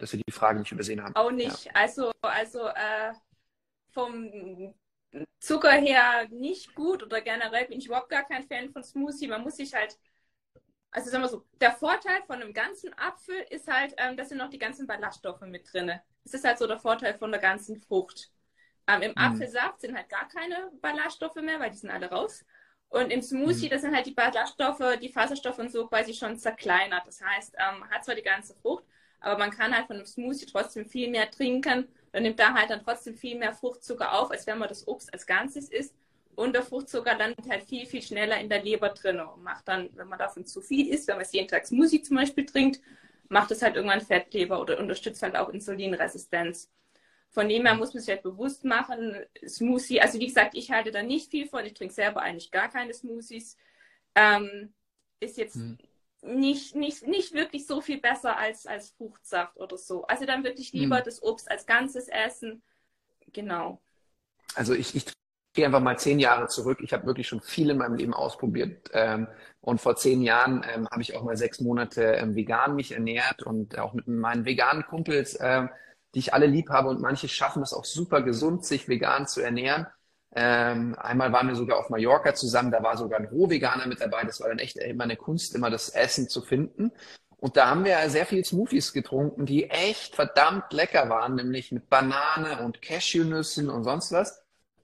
S2: Dass wir die Frage nicht übersehen haben.
S3: Auch nicht. Ja. Also, also äh, vom Zucker her nicht gut oder generell bin ich überhaupt gar kein Fan von Smoothie. Man muss sich halt, also sagen wir so, der Vorteil von einem ganzen Apfel ist halt, ähm, dass sind noch die ganzen Ballaststoffe mit drin. Das ist halt so der Vorteil von der ganzen Frucht. Ähm, Im mhm. Apfelsaft sind halt gar keine Ballaststoffe mehr, weil die sind alle raus. Und im Smoothie, mhm. das sind halt die Ballaststoffe, die Faserstoffe und so quasi schon zerkleinert. Das heißt, ähm, hat zwar die ganze Frucht, Aber man kann halt von einem Smoothie trotzdem viel mehr trinken. Dann nimmt da halt dann trotzdem viel mehr Fruchtzucker auf, als wenn man das Obst als Ganzes isst. Und der Fruchtzucker landet halt viel, viel schneller in der Leber drin und macht dann, wenn man davon zu viel isst, wenn man es jeden Tag Smoothie zum Beispiel trinkt, macht es halt irgendwann Fettleber oder unterstützt halt auch Insulinresistenz. Von dem her muss man sich halt bewusst machen, Smoothie, also wie gesagt, ich halte da nicht viel von, ich trinke selber eigentlich gar keine Smoothies. Ähm, ist jetzt hm. Nicht, nicht, nicht wirklich so viel besser als, als Fruchtsaft oder so. Also dann wirklich lieber hm. das Obst als Ganzes essen. Genau.
S2: Also ich, ich gehe einfach mal zehn Jahre zurück. Ich habe wirklich schon viel in meinem Leben ausprobiert. Ähm, und vor zehn Jahren ähm, habe ich auch mal sechs Monate ähm, vegan mich ernährt und auch mit meinen veganen Kumpels, die ich alle lieb habe. Und manche schaffen es auch super gesund, sich vegan zu ernähren. Ähm, einmal waren wir sogar auf Mallorca zusammen, da war sogar ein Rohveganer mit dabei. Das war dann echt immer eine Kunst, immer das Essen zu finden. Und da haben wir sehr viel Smoothies getrunken, die echt verdammt lecker waren, nämlich mit Banane und Cashewnüssen und sonst was.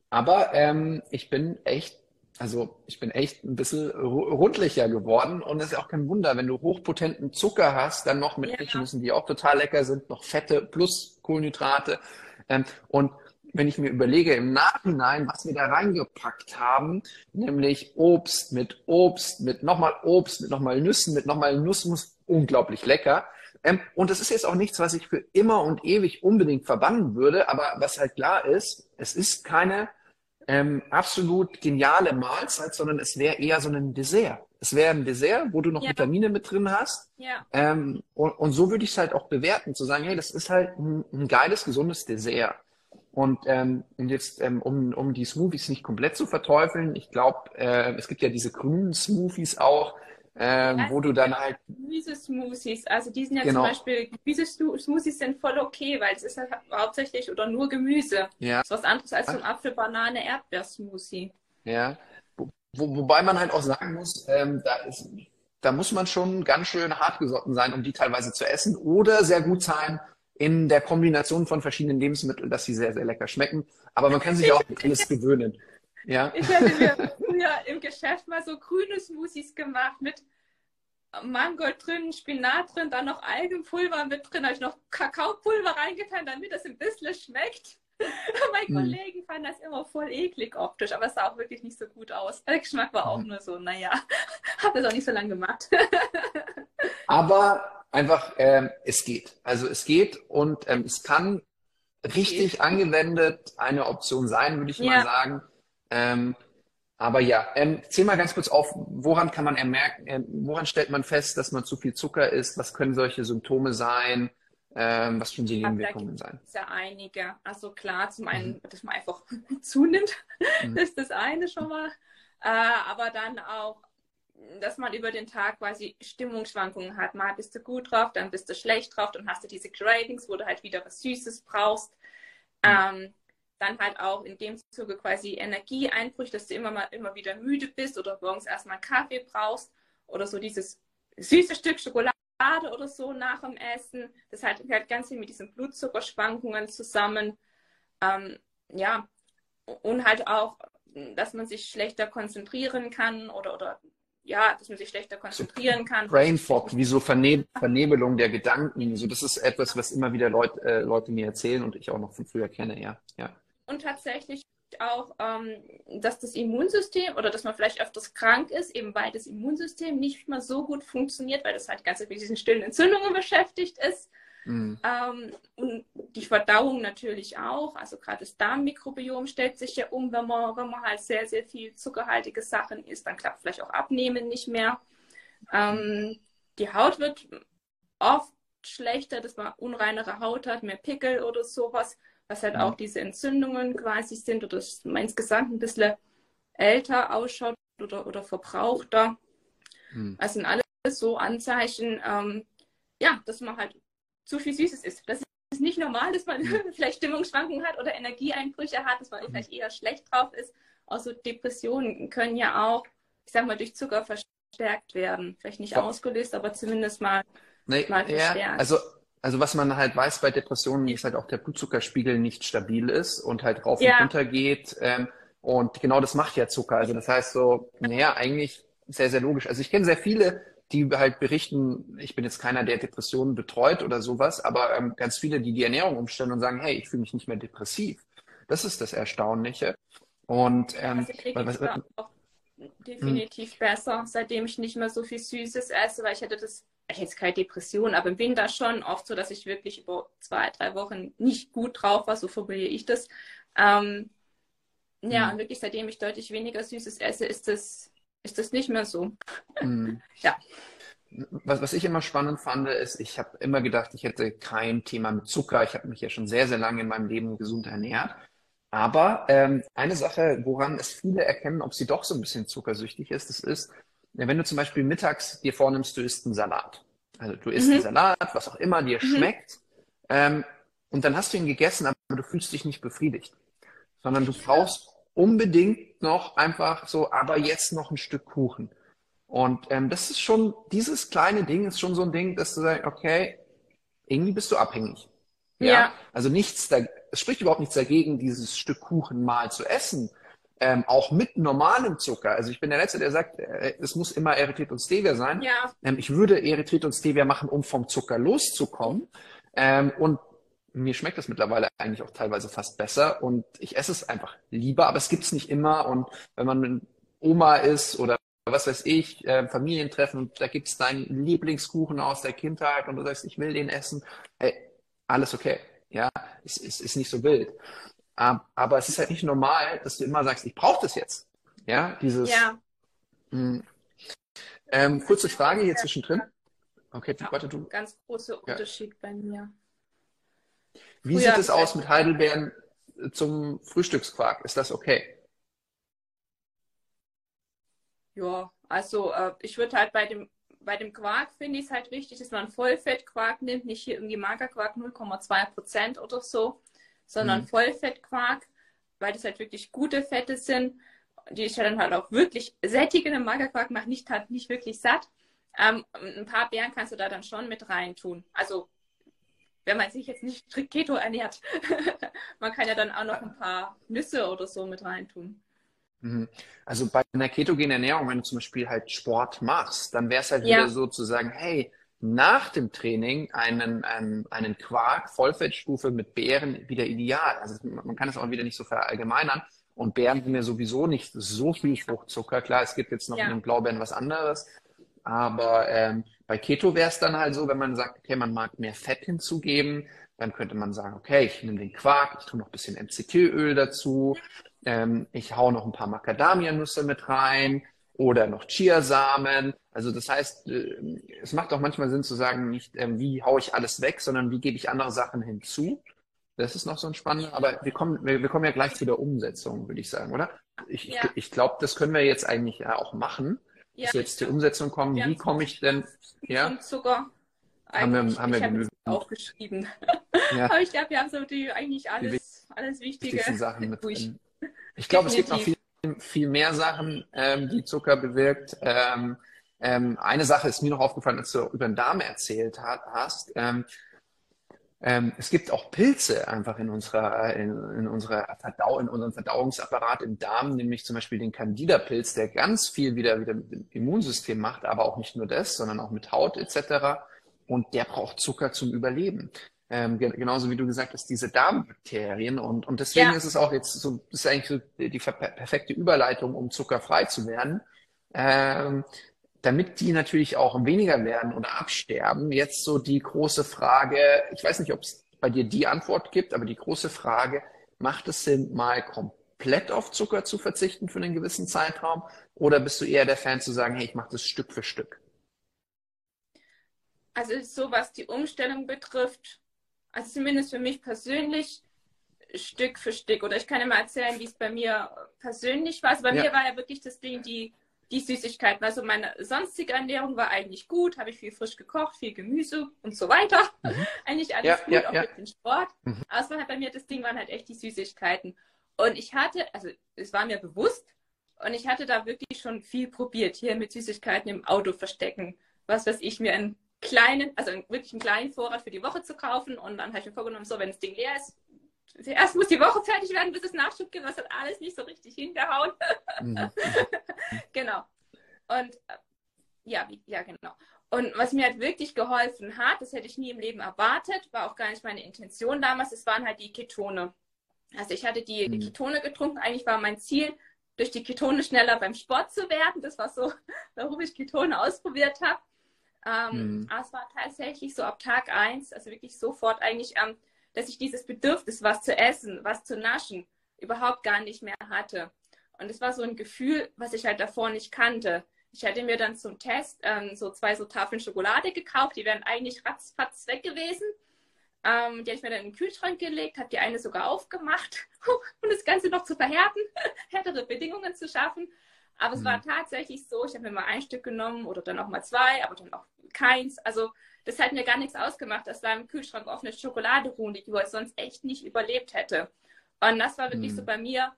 S2: Aber ähm, ich bin echt, also ich bin echt ein bisschen rundlicher geworden und es ist auch kein Wunder, wenn du hochpotenten Zucker hast, dann noch mit ja. Cashewnüssen, die auch total lecker sind, noch Fette plus Kohlenhydrate. Ähm, und wenn ich mir überlege im Nachhinein, was wir da reingepackt haben, nämlich Obst mit Obst, mit nochmal Obst, mit nochmal Nüssen, mit nochmal Nussmus, unglaublich lecker. Ähm, und das ist jetzt auch nichts, was ich für immer und ewig unbedingt verbannen würde, aber was halt klar ist, es ist keine ähm, absolut geniale Mahlzeit, sondern es wäre eher so ein Dessert. Es wäre ein Dessert, wo du noch ja. Vitamine mit drin hast. Ja. Ähm, und, und, so würde ich es halt auch bewerten, zu sagen, hey, das ist halt ein, ein geiles, gesundes Dessert. Und, ähm, jetzt, ähm, um, um die Smoothies nicht komplett zu verteufeln, ich glaube, äh, es gibt ja diese grünen Smoothies auch, ähm, wo du dann halt.
S3: Gemüsesmoothies, also die sind ja genau. zum Beispiel, Gemüsesmoothies sind voll okay, weil es ist halt hauptsächlich oder nur Gemüse. Ja. Das ist was anderes als so ein Apfel, Banane, Erdbeersmoothie.
S2: Ja. Wo, wobei man halt auch sagen muss, ähm, da ist, da muss man schon ganz schön hart gesotten sein, um die teilweise zu essen oder sehr gut sein in der Kombination von verschiedenen Lebensmitteln, dass sie sehr, sehr lecker schmecken. Aber man kann sich auch alles gewöhnen. Ja.
S3: Ich hätte mir früher im Geschäft mal so grüne Smoothies gemacht mit Mangold drin, Spinat drin, dann noch Algenpulver mit drin, habe ich noch Kakaopulver reingetan, damit das ein bisschen schmeckt. Meine hm. Kollegen fanden das immer voll eklig optisch, aber es sah auch wirklich nicht so gut aus. Der Geschmack war auch hm. nur so, naja, habe das auch nicht so lange gemacht.
S2: aber einfach, ähm, es geht. Also es geht und ähm, es kann richtig angewendet eine Option sein, würde ich ja. mal sagen. Ähm, aber ja, ähm, zähl mal ganz kurz auf, woran kann man ermerken, äh, woran stellt man fest, dass man zu viel Zucker isst? Was können solche Symptome sein? Ähm, was können die Nebenwirkungen sein?
S3: Es ja einige. Also klar, zum einen, mhm. dass man einfach zunimmt, mhm. ist das eine schon mal. Äh, aber dann auch, dass man über den Tag quasi Stimmungsschwankungen hat. Mal bist du gut drauf, dann bist du schlecht drauf, dann hast du diese Cravings, wo du halt wieder was Süßes brauchst. Mhm. Ähm, dann halt auch in dem Zuge quasi Energieeinbrüche, dass du immer mal immer wieder müde bist oder morgens erstmal Kaffee brauchst oder so dieses süße Stück Schokolade oder so nach dem Essen. Das halt, halt ganz viel mit diesen Blutzuckerschwankungen zusammen. Ähm, ja, und halt auch, dass man sich schlechter konzentrieren kann oder, oder ja, dass man sich schlechter konzentrieren kann.
S2: Brain Fog, wie so Verne Vernebelung der Gedanken. So, das ist etwas, was immer wieder Leut, äh, Leute mir erzählen und ich auch noch von früher kenne, ja. ja
S3: und tatsächlich auch, ähm, dass das Immunsystem oder dass man vielleicht öfters krank ist, eben weil das Immunsystem nicht mehr so gut funktioniert, weil das halt ganz mit diesen stillen Entzündungen beschäftigt ist. Mhm. Ähm, und die Verdauung natürlich auch. Also gerade das Darmmikrobiom stellt sich ja um, wenn man, wenn man halt sehr, sehr viel zuckerhaltige Sachen isst, dann klappt vielleicht auch Abnehmen nicht mehr. Ähm, die Haut wird oft schlechter, dass man unreinere Haut hat, mehr Pickel oder sowas was halt auch diese Entzündungen quasi sind oder dass man insgesamt ein bisschen älter ausschaut oder, oder verbrauchter. Mhm. Das sind alles so Anzeichen, ähm, ja, dass man halt zu viel Süßes isst. Das ist nicht normal, dass man vielleicht Stimmungsschwankungen hat oder Energieeinbrüche hat, dass man vielleicht eher schlecht drauf ist. Also Depressionen können ja auch, ich sag mal, durch Zucker verstärkt werden. Vielleicht nicht ausgelöst, aber zumindest mal,
S2: nee, mal verstärkt. Ja, also also was man halt weiß bei Depressionen, ist halt auch der Blutzuckerspiegel nicht stabil ist und halt rauf ja. und runter geht. Ähm, und genau das macht ja Zucker. Also das heißt so, naja, eigentlich sehr, sehr logisch. Also ich kenne sehr viele, die halt berichten, ich bin jetzt keiner, der Depressionen betreut oder sowas, aber ähm, ganz viele, die die Ernährung umstellen und sagen, hey, ich fühle mich nicht mehr depressiv. Das ist das Erstaunliche. Und ähm,
S3: also was, auch definitiv hm. besser, seitdem ich nicht mehr so viel Süßes esse, weil ich hatte das, ich jetzt keine Depression, aber im Winter schon oft so, dass ich wirklich über zwei, drei Wochen nicht gut drauf war, so formuliere ich das. Ähm, ja, hm. und wirklich seitdem ich deutlich weniger Süßes esse, ist das, ist das nicht mehr so. Hm.
S2: ja. Was, was ich immer spannend fand, ist, ich habe immer gedacht, ich hätte kein Thema mit Zucker. Ich habe mich ja schon sehr, sehr lange in meinem Leben gesund ernährt. Aber ähm, eine Sache, woran es viele erkennen, ob sie doch so ein bisschen zuckersüchtig ist, das ist, wenn du zum Beispiel mittags dir vornimmst, du isst einen Salat. Also du isst mhm. einen Salat, was auch immer dir mhm. schmeckt, ähm, und dann hast du ihn gegessen, aber du fühlst dich nicht befriedigt, sondern du brauchst unbedingt noch einfach so, aber jetzt noch ein Stück Kuchen. Und ähm, das ist schon, dieses kleine Ding ist schon so ein Ding, dass du sagst, okay, irgendwie bist du abhängig. Ja. ja. Also nichts, da, es spricht überhaupt nichts dagegen, dieses Stück Kuchen mal zu essen. Ähm, auch mit normalem Zucker. Also ich bin der Letzte, der sagt, äh, es muss immer Erythrit und Stevia sein. Ja. Ähm, ich würde Erythrit und Stevia machen, um vom Zucker loszukommen. Ähm, und mir schmeckt das mittlerweile eigentlich auch teilweise fast besser und ich esse es einfach lieber, aber es gibt's nicht immer. Und wenn man mit Oma ist oder was weiß ich, äh, Familientreffen, da gibt's deinen Lieblingskuchen aus der Kindheit und du sagst, ich will den essen, hey, alles okay. Ja, es, es ist nicht so wild. Ähm, aber es ist halt nicht normal, dass du immer sagst, ich brauche das jetzt. Ja, dieses. Ja. Mh. Hm. Ähm, kurze Frage hier zwischendrin. Okay, ja, warte du.
S3: Ganz großer Unterschied ja. bei mir.
S2: Wie Früher sieht es aus mit Heidelbeeren zum Frühstücksquark? Ist das okay?
S3: Ja, also äh, ich würde halt bei dem bei dem Quark finde ich es halt wichtig, dass man Vollfettquark nimmt, nicht hier irgendwie Magerquark 0,2 Prozent oder so, sondern mhm. Vollfettquark, weil das halt wirklich gute Fette sind, die ich dann halt auch wirklich sättigende Magerquark macht nicht halt nicht wirklich satt. Ähm, ein paar Beeren kannst du da dann schon mit rein tun. Also wenn man sich jetzt nicht strikt Keto ernährt, man kann ja dann auch noch ein paar Nüsse oder so mit rein tun.
S2: Mhm. Also bei einer ketogenen Ernährung, wenn du zum Beispiel halt Sport machst, dann wäre es halt ja. wieder so zu sagen, hey, nach dem Training einen, einen, einen Quark, Vollfettstufe mit Beeren wieder ideal. Also man kann es auch wieder nicht so verallgemeinern. Und Beeren sind ja sowieso nicht so viel Fruchtzucker. Klar, es gibt jetzt noch ja. in den Blaubeeren was anderes. Aber ähm, bei Keto wäre es dann halt so, wenn man sagt, okay, man mag mehr Fett hinzugeben, dann könnte man sagen, okay, ich nehme den Quark, ich tue noch ein bisschen MCT-Öl dazu, ähm, ich hau noch ein paar Macadamia-Nüsse mit rein oder noch Chiasamen. Also das heißt, äh, es macht auch manchmal Sinn zu sagen, nicht ähm, wie hau ich alles weg, sondern wie gebe ich andere Sachen hinzu. Das ist noch so ein spannender, aber wir kommen, wir, wir kommen ja gleich zu der Umsetzung, würde ich sagen, oder? Ich, ja. ich, ich glaube, das können wir jetzt eigentlich ja auch machen, ja, jetzt zur Umsetzung kommen. Wie komme ich denn, ja?
S3: Zucker.
S2: Haben wir, haben wir
S3: genügend. aufgeschrieben. Ja. aber ich glaube, wir haben so die eigentlich alles, alles Wichtige.
S2: Sachen mit drin. Ich glaube, es gibt noch viel, viel mehr Sachen, ähm, die Zucker bewirkt. Ähm, ähm, eine Sache ist mir noch aufgefallen, als du über den Darm erzählt hast. Ähm, ähm, es gibt auch Pilze einfach in unserer, in, in unserer Verdau in unserem Verdauungsapparat im Darm, nämlich zum Beispiel den Candida-Pilz, der ganz viel wieder, wieder mit dem Immunsystem macht, aber auch nicht nur das, sondern auch mit Haut etc. Und der braucht Zucker zum Überleben. Ähm, genauso wie du gesagt hast, diese Darmbakterien. Und, und deswegen ja. ist es auch jetzt so, das ist eigentlich so die perfekte Überleitung, um zuckerfrei zu werden. Ähm, damit die natürlich auch weniger werden oder absterben. Jetzt so die große Frage, ich weiß nicht, ob es bei dir die Antwort gibt, aber die große Frage, macht es Sinn, mal komplett auf Zucker zu verzichten für einen gewissen Zeitraum? Oder bist du eher der Fan zu sagen, hey, ich mache das Stück für Stück?
S3: Also so was die Umstellung betrifft, also zumindest für mich persönlich, Stück für Stück. Oder ich kann immer erzählen, wie es bei mir persönlich war. Also bei ja. mir war ja wirklich das Ding, die, die Süßigkeiten. Also meine sonstige Ernährung war eigentlich gut, habe ich viel frisch gekocht, viel Gemüse und so weiter. Mhm. eigentlich alles ja, gut, ja, auch mit dem Sport. Mhm. Aber es war halt bei mir das Ding, waren halt echt die Süßigkeiten. Und ich hatte, also es war mir bewusst, und ich hatte da wirklich schon viel probiert, hier mit Süßigkeiten im Auto verstecken. Was weiß ich, mir ein kleinen, also wirklich einen kleinen Vorrat für die Woche zu kaufen. Und dann habe ich mir vorgenommen, so, wenn das Ding leer ist, erst muss die Woche fertig werden, bis es Nachschub gibt. Das hat alles nicht so richtig hingehauen. Mhm. genau. Und ja, ja, genau. Und was mir halt wirklich geholfen hat, das hätte ich nie im Leben erwartet, war auch gar nicht meine Intention damals, es waren halt die Ketone. Also ich hatte die, mhm. Ketone getrunken, eigentlich war mein Ziel, durch die Ketone schneller beim Sport zu werden. Das war so, warum ich Ketone ausprobiert habe. Ähm, mhm. Aber es war tatsächlich so ab Tag 1, also wirklich sofort eigentlich, ähm, dass ich dieses Bedürfnis, was zu essen, was zu naschen, überhaupt gar nicht mehr hatte. Und es war so ein Gefühl, was ich halt davor nicht kannte. Ich hatte mir dann zum Test ähm, so zwei so Tafeln Schokolade gekauft, die wären eigentlich ratzfatz weg gewesen. Ähm, die habe ich mir dann in den Kühlschrank gelegt, habe die eine sogar aufgemacht, um das Ganze noch zu verhärten, härtere Bedingungen zu schaffen. Aber mhm. es war mhm. tatsächlich so, ich habe mir mal ein Stück genommen oder dann auch mal zwei, aber dann auch keins. Also das hat mir gar nichts ausgemacht, dass da im Kühlschrank offene Schokolade ruhen liegt, wo ich sonst echt nicht überlebt hätte. Und das war wirklich mhm. so bei mir,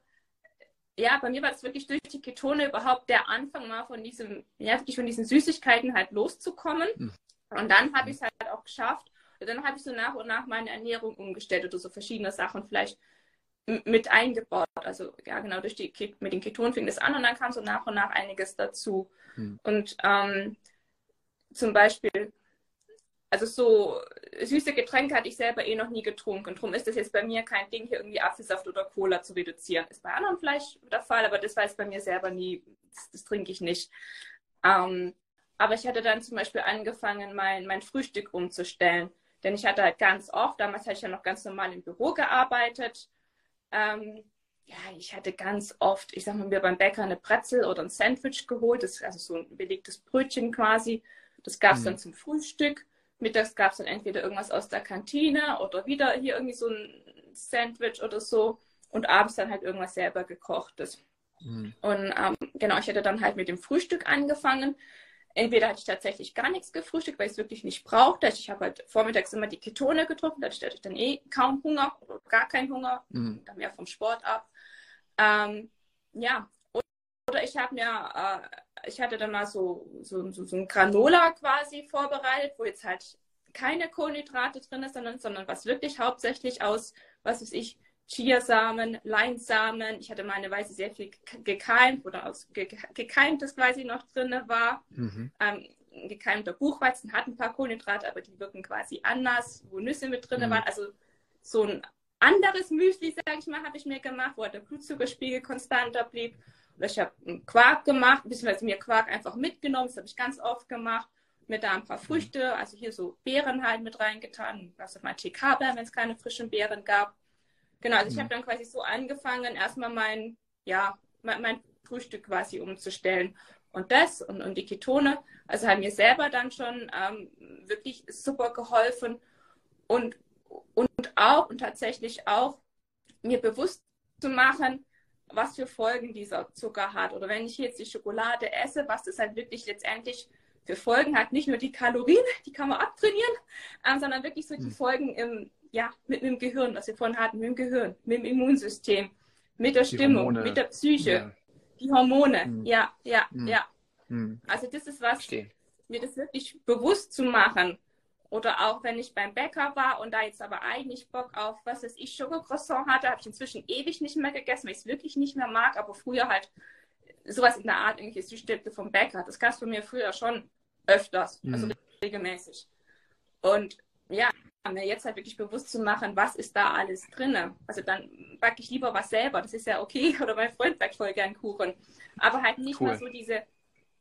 S3: ja, bei mir war es wirklich durch die Ketone überhaupt der Anfang mal von diesem, ja, wirklich von diesen Süßigkeiten halt loszukommen. Mhm. Und dann habe ich es halt auch geschafft, dann habe ich so nach und nach meine Ernährung umgestellt oder so verschiedene Sachen vielleicht mit eingebaut. Also ja, genau, durch die mit den Ketonen fing das an und dann kam so nach und nach einiges dazu. Hm. Und ähm, zum Beispiel, also so süße Getränke hatte ich selber eh noch nie getrunken. Darum ist das jetzt bei mir kein Ding, hier irgendwie Apfelsaft oder Cola zu reduzieren. Ist bei anderen vielleicht der Fall, aber das war jetzt bei mir selber nie, das, das trinke ich nicht. Ähm, aber ich hatte dann zum Beispiel angefangen, mein, mein Frühstück umzustellen. Denn ich hatte halt ganz oft, damals hatte ich ja noch ganz normal im Büro gearbeitet. Ähm, ja, ich hatte ganz oft, ich sag mal, mir beim Bäcker eine Brezel oder ein Sandwich geholt, das, also so ein belegtes Brötchen quasi. Das gab es mhm. dann zum Frühstück. Mittags gab es dann entweder irgendwas aus der Kantine oder wieder hier irgendwie so ein Sandwich oder so. Und abends dann halt irgendwas selber gekochtes. Mhm. Und ähm, genau, ich hatte dann halt mit dem Frühstück angefangen entweder hatte ich tatsächlich gar nichts gefrühstückt, weil ich es wirklich nicht brauchte. Ich habe halt vormittags immer die Ketone getrunken, dadurch hatte ich dann eh kaum Hunger oder gar keinen Hunger, mhm. dann mehr vom Sport ab. Ähm, ja, oder ich habe mir, äh, ich hatte dann mal so, so, so, so ein Granola quasi vorbereitet, wo jetzt halt keine Kohlenhydrate drin ist, sondern, sondern was wirklich hauptsächlich aus, was weiß ich, Chiasamen, Leinsamen. Ich hatte meine Weise sehr viel gekeimt, wo dann auch gekeimtes quasi noch drin war. Mhm. Ähm, gekeimter Buchweizen hat ein paar Kohlenhydrate, aber die wirken quasi anders, wo Nüsse mit drin mhm. waren. Also so ein anderes Müsli, sage ich mal, habe ich mir gemacht, wo der Blutzuckerspiegel konstanter blieb. Ich habe Quark gemacht, beziehungsweise mir Quark einfach mitgenommen, das habe ich ganz oft gemacht. Mir da ein paar Früchte, also hier so Beeren halt mit reingetan, also mal TK-Beeren, wenn es keine frischen Beeren gab. Genau, also ich mhm. habe dann quasi so angefangen, erstmal mein, ja, mein, mein, Frühstück quasi umzustellen. Und das und, und die Ketone, also haben mir selber dann schon ähm, wirklich super geholfen und, und auch und tatsächlich auch mir bewusst zu machen, was für Folgen dieser Zucker hat. Oder wenn ich jetzt die Schokolade esse, was das halt wirklich letztendlich für Folgen hat. Nicht nur die Kalorien, die kann man abtrainieren, ähm, sondern wirklich so die mhm. Folgen im, ja, mit, mit dem Gehirn, was wir vorhin hatten, mit dem Gehirn, mit dem Immunsystem, mit der die Stimmung, Hormone. mit der Psyche, ja. die Hormone. Mhm. Ja, ja, mhm. ja. Mhm. Also das ist was, Verstehen. mir das wirklich bewusst zu machen. Oder auch wenn ich beim Bäcker war und da jetzt aber eigentlich Bock auf, was weiß ich, Schokocroissant hatte, habe ich inzwischen ewig nicht mehr gegessen, weil ich es wirklich nicht mehr mag, aber früher halt sowas in der Art, irgendwelche Süßstifte vom Bäcker. Das gab es bei mir früher schon öfters, also mhm. also regelmäßig. Und ja, mir jetzt halt wirklich bewusst zu machen, was ist da alles drin. Also dann backe ich lieber was selber, das ist ja okay. Oder mein Freund backt voll gern Kuchen. Aber halt nicht cool. mal so diese,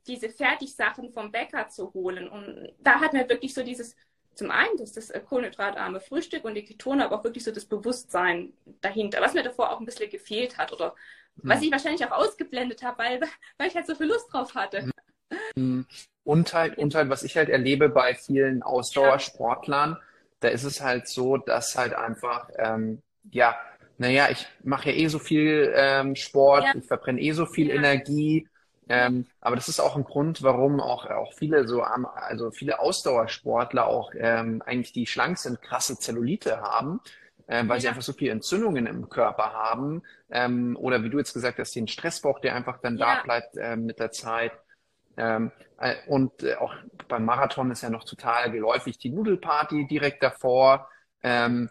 S3: diese Fertigsachen vom Bäcker zu holen. Und da hat mir wirklich so dieses, zum einen das, das kohlenhydratarme Frühstück und die Ketone, aber auch wirklich so das Bewusstsein dahinter, was mir davor auch ein bisschen gefehlt hat oder hm. was ich wahrscheinlich auch ausgeblendet habe, weil, weil ich halt so viel Lust drauf hatte.
S2: Hm. Und halt, und halt, was ich halt erlebe bei vielen Ausdauersportlern, da ist es halt so, dass halt einfach, ähm, ja, naja, ich mache ja eh so viel ähm, Sport, ja. ich verbrenne eh so viel ja. Energie. Ähm, aber das ist auch ein Grund, warum auch, auch viele so, also viele Ausdauersportler auch ähm, eigentlich die schlank sind, krasse Zellulite haben, äh, weil ja. sie einfach so viele Entzündungen im Körper haben. Ähm, oder wie du jetzt gesagt hast, den Stressbauch, der einfach dann da bleibt äh, mit der Zeit. Ähm, äh, und äh, auch beim Marathon ist ja noch total geläufig die Nudelparty direkt davor. Ähm,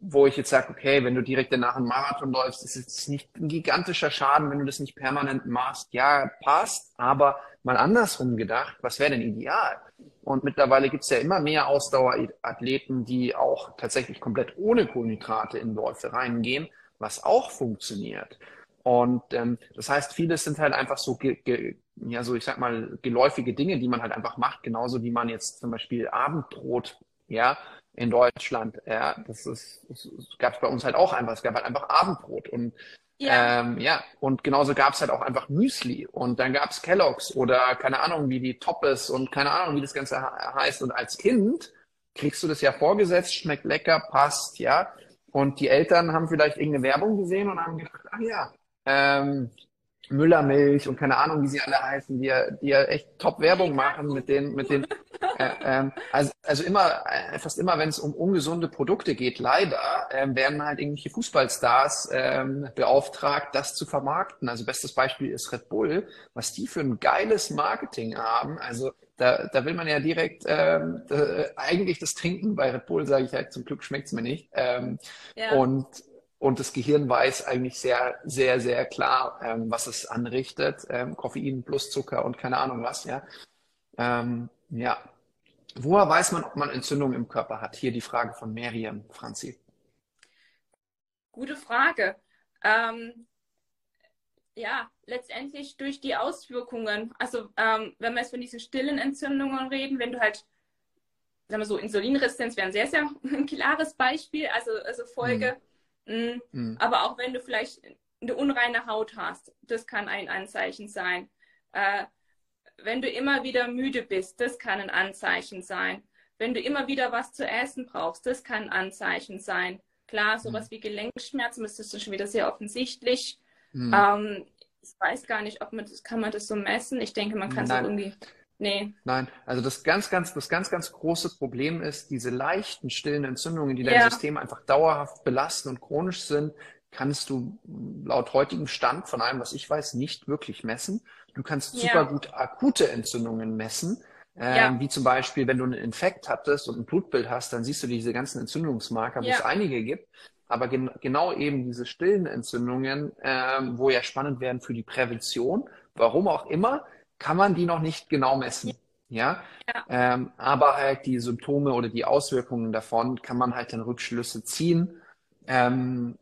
S2: wo ich jetzt sage, okay, wenn du direkt danach einen Marathon läufst, ist es nicht ein gigantischer Schaden, wenn du das nicht permanent machst. Ja, passt, aber mal andersrum gedacht, was wäre denn ideal? Und mittlerweile gibt es ja immer mehr Ausdauerathleten, die auch tatsächlich komplett ohne Kohlenhydrate in Läufe reingehen, was auch funktioniert. Und ähm, das heißt, vieles sind halt einfach so, ge, ge, ja, so ich sag mal, geläufige Dinge, die man halt einfach macht, genauso wie man jetzt zum Beispiel Abendbrot, ja, in Deutschland. Ja, das ist, gab es bei uns halt auch einfach. Es gab halt einfach Abendbrot und ja, ähm, ja. und genauso gab es halt auch einfach Müsli und dann gab es Kelloggs oder keine Ahnung, wie die Toppes und keine Ahnung, wie das Ganze heißt. Und als Kind kriegst du das ja vorgesetzt, schmeckt lecker, passt, ja. Und die Eltern haben vielleicht irgendeine Werbung gesehen und haben gedacht, ach ja, ähm, Müllermilch und keine Ahnung, wie sie alle heißen, die ja, die ja echt Top-Werbung machen mit den, mit den, äh, ähm, also, also immer, äh, fast immer, wenn es um ungesunde Produkte geht, leider, ähm, werden halt irgendwelche Fußballstars ähm, beauftragt, das zu vermarkten. Also bestes Beispiel ist Red Bull, was die für ein geiles Marketing haben. Also da, da will man ja direkt ähm, äh, eigentlich das Trinken. Bei Red Bull sage ich halt, zum Glück schmeckt's mir nicht. Ähm, ja. Und und das Gehirn weiß eigentlich sehr, sehr, sehr klar, ähm, was es anrichtet. Ähm, Koffein plus Zucker und keine Ahnung was, ja. Ähm, ja. Woher weiß man, ob man Entzündungen im Körper hat? Hier die Frage von Miriam, Franzi.
S3: Gute Frage. Ähm, ja, letztendlich durch die Auswirkungen. Also ähm, wenn wir jetzt von diesen stillen Entzündungen reden, wenn du halt, sagen wir so, Insulinresistenz wäre ein sehr, sehr klares Beispiel, also, also Folge. Mhm Mhm. Mhm. Aber auch wenn du vielleicht eine unreine Haut hast, das kann ein Anzeichen sein. Äh, wenn du immer wieder müde bist, das kann ein Anzeichen sein. Wenn du immer wieder was zu essen brauchst, das kann ein Anzeichen sein. Klar, sowas mhm. wie Gelenkschmerzen, das ist schon wieder sehr offensichtlich. Mhm. Ähm, ich weiß gar nicht, ob man das, kann man das so messen? Ich denke, man kann es irgendwie
S2: Nee. Nein, also das ganz, ganz, das ganz, ganz große Problem ist, diese leichten, stillen Entzündungen, die dein System einfach dauerhaft belasten und chronisch sind, kannst du laut heutigem Stand von allem, was ich weiß, nicht wirklich messen. Du kannst ja. super gut akute Entzündungen messen. Ähm, ja. Wie zum Beispiel, wenn du einen Infekt hattest und ein Blutbild hast, dann siehst du diese ganzen Entzündungsmarker, wo es einige gibt. Aber gen genau eben diese stillen Entzündungen, ähm, wo ja spannend werden für die Prävention, warum auch immer, kann man die noch nicht genau messen. Ja, ja. Ähm, aber halt die Symptome oder die Auswirkungen davon kann man halt dann Rückschlüsse ziehen, ähm,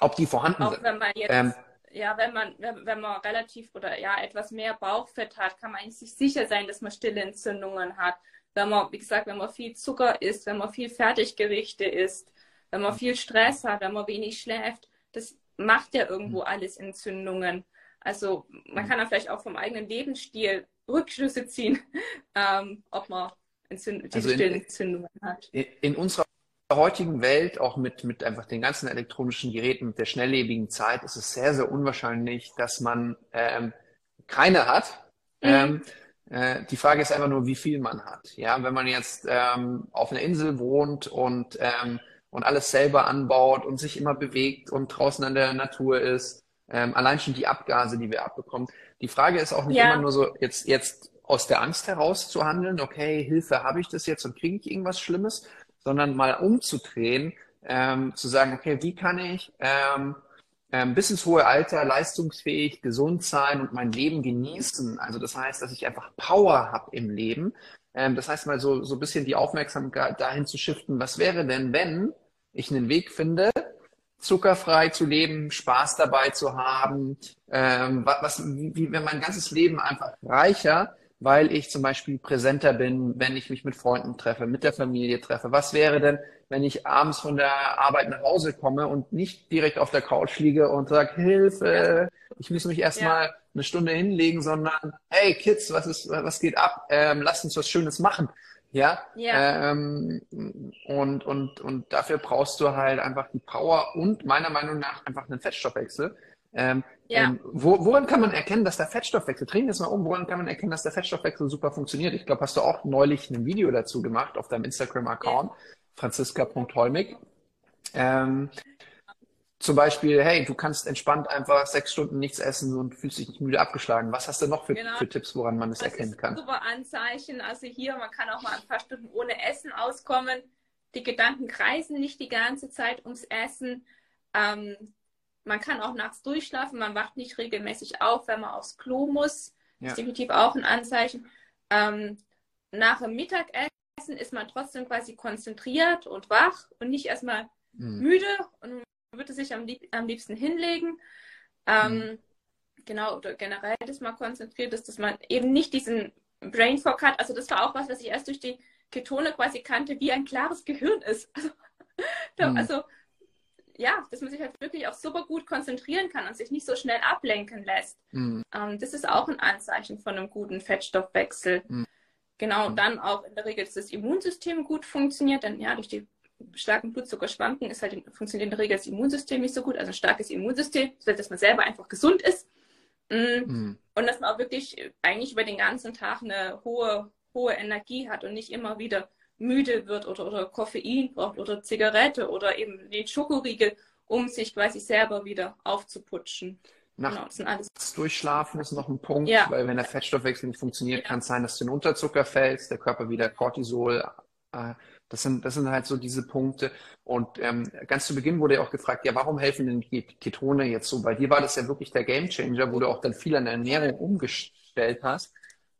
S2: ob die vorhanden
S3: Auch
S2: sind.
S3: Wenn man jetzt, ähm, ja, wenn man, wenn, wenn, man relativ oder ja etwas mehr Bauchfett hat, kann man eigentlich sich sicher sein, dass man stille Entzündungen hat. Wenn man, wie gesagt, wenn man viel Zucker isst, wenn man viel Fertiggerichte isst, wenn man viel Stress hat, wenn man wenig schläft, das macht ja irgendwo mhm. alles Entzündungen. Also man mhm. kann da vielleicht auch vom eigenen Lebensstil Rückschlüsse ziehen, ähm, ob man Entzünd also in, Entzündungen hat.
S2: In, in unserer heutigen Welt, auch mit, mit einfach den ganzen elektronischen Geräten, mit der schnelllebigen Zeit, ist es sehr, sehr unwahrscheinlich, dass man ähm, keine hat. Mhm. Ähm, äh, die Frage ist einfach nur, wie viel man hat. Ja, wenn man jetzt ähm, auf einer Insel wohnt und, ähm, und alles selber anbaut und sich immer bewegt und draußen an der Natur ist, ähm, allein schon die Abgase, die wir abbekommen. Die Frage ist auch nicht ja. immer nur so, jetzt, jetzt aus der Angst heraus zu handeln, okay, Hilfe, habe ich das jetzt und kriege ich irgendwas Schlimmes, sondern mal umzudrehen, ähm, zu sagen, okay, wie kann ich ähm, ähm, bis ins hohe Alter leistungsfähig, gesund sein und mein Leben genießen. Also das heißt, dass ich einfach Power habe im Leben. Ähm, das heißt mal so, so ein bisschen die Aufmerksamkeit dahin zu shiften, was wäre denn, wenn ich einen Weg finde, zuckerfrei zu leben, Spaß dabei zu haben, ähm, was, wie, wenn mein ganzes Leben einfach reicher, weil ich zum Beispiel präsenter bin, wenn ich mich mit Freunden treffe, mit der Familie treffe. Was wäre denn, wenn ich abends von der Arbeit nach Hause komme und nicht direkt auf der Couch liege und sage, Hilfe, ich muss mich erstmal ja. eine Stunde hinlegen, sondern hey Kids, was ist, was geht ab? Ähm, lasst uns was Schönes machen. Ja. ja. Ähm, und, und, und dafür brauchst du halt einfach die Power und meiner Meinung nach einfach einen Fettstoffwechsel. Ähm, ja. ähm, wo, woran kann man erkennen, dass der Fettstoffwechsel, drehen wir es mal um, woran kann man erkennen, dass der Fettstoffwechsel super funktioniert? Ich glaube, hast du auch neulich ein Video dazu gemacht auf deinem Instagram-Account, ja. franziska.holmig. Ähm, zum Beispiel, hey, du kannst entspannt einfach sechs Stunden nichts essen und fühlst dich nicht müde abgeschlagen. Was hast du noch für, genau. für Tipps, woran man das, das erkennen kann?
S3: Super Anzeichen. Also hier, man kann auch mal ein paar Stunden ohne Essen auskommen. die Gedanken kreisen nicht die ganze Zeit ums Essen. Ähm, man kann auch nachts durchschlafen, man wacht nicht regelmäßig auf, wenn man aufs Klo muss. Ja. ist definitiv auch ein Anzeichen. Ähm, nach dem Mittagessen ist man trotzdem quasi konzentriert und wach und nicht erstmal mhm. müde und würde sich am, lieb am liebsten hinlegen. Ähm, mhm. Genau, oder generell, dass man konzentriert ist, dass man eben nicht diesen Brain Fog hat. Also das war auch was, was ich erst durch die Ketone quasi kannte, wie ein klares Gehirn ist. Also, mhm. also ja, dass man sich halt wirklich auch super gut konzentrieren kann und sich nicht so schnell ablenken lässt. Mhm. Ähm, das ist auch ein Anzeichen von einem guten Fettstoffwechsel. Mhm. Genau, und dann auch in der Regel, dass das Immunsystem gut funktioniert, denn ja, durch die starken Blutzuckerschwanken ist halt, funktioniert in der Regel das Immunsystem nicht so gut. Also ein starkes Immunsystem, dass man selber einfach gesund ist. Mhm. Und dass man auch wirklich eigentlich über den ganzen Tag eine hohe, hohe Energie hat und nicht immer wieder müde wird oder, oder Koffein braucht oder Zigarette oder eben den Schokoriegel, um sich quasi selber wieder aufzuputschen.
S2: Nachts genau, durchschlafen ist noch ein Punkt, ja. weil wenn der Fettstoffwechsel nicht funktioniert, ja. kann es sein, dass du in Unterzucker fällst, der Körper wieder Cortisol äh, das sind, das sind halt so diese Punkte. Und ähm, ganz zu Beginn wurde ja auch gefragt, ja, warum helfen denn die Ketone jetzt so? Bei dir war das ja wirklich der Gamechanger, wo du auch dann viel an der Ernährung umgestellt hast.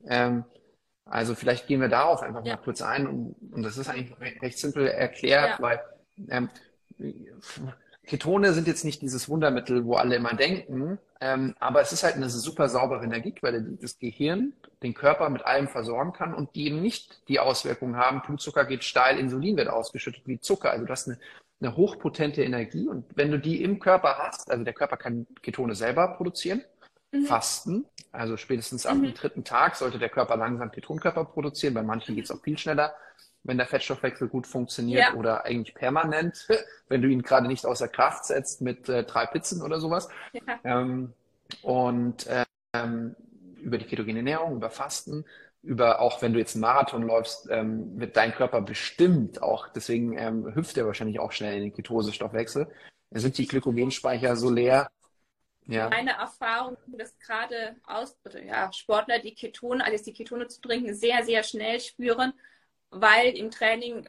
S2: Ähm, also vielleicht gehen wir darauf einfach ja. mal kurz ein. Und, und das ist eigentlich recht simpel erklärt, ja. weil ähm, Ketone sind jetzt nicht dieses Wundermittel, wo alle immer denken, ähm, aber es ist halt eine super saubere Energiequelle, die das Gehirn, den Körper mit allem versorgen kann und die eben nicht die Auswirkungen haben, Blutzucker geht steil, Insulin wird ausgeschüttet wie Zucker. Also du hast eine, eine hochpotente Energie und wenn du die im Körper hast, also der Körper kann Ketone selber produzieren, mhm. fasten, also spätestens am mhm. dritten Tag sollte der Körper langsam Ketonkörper produzieren, bei manchen geht es auch viel schneller wenn der Fettstoffwechsel gut funktioniert ja. oder eigentlich permanent, wenn du ihn gerade nicht außer Kraft setzt mit äh, drei Pizzen oder sowas. Ja. Ähm, und ähm, über die ketogene Ernährung, über Fasten, über auch wenn du jetzt einen Marathon läufst, ähm, wird dein Körper bestimmt auch, deswegen ähm, hüpft er wahrscheinlich auch schnell in den Ketosestoffwechsel. Da sind die Glykogenspeicher so leer.
S3: Ja. Meine Erfahrung, dass gerade aus, ja, Sportler die Ketone, also die Ketone zu trinken, sehr, sehr schnell spüren weil im Training,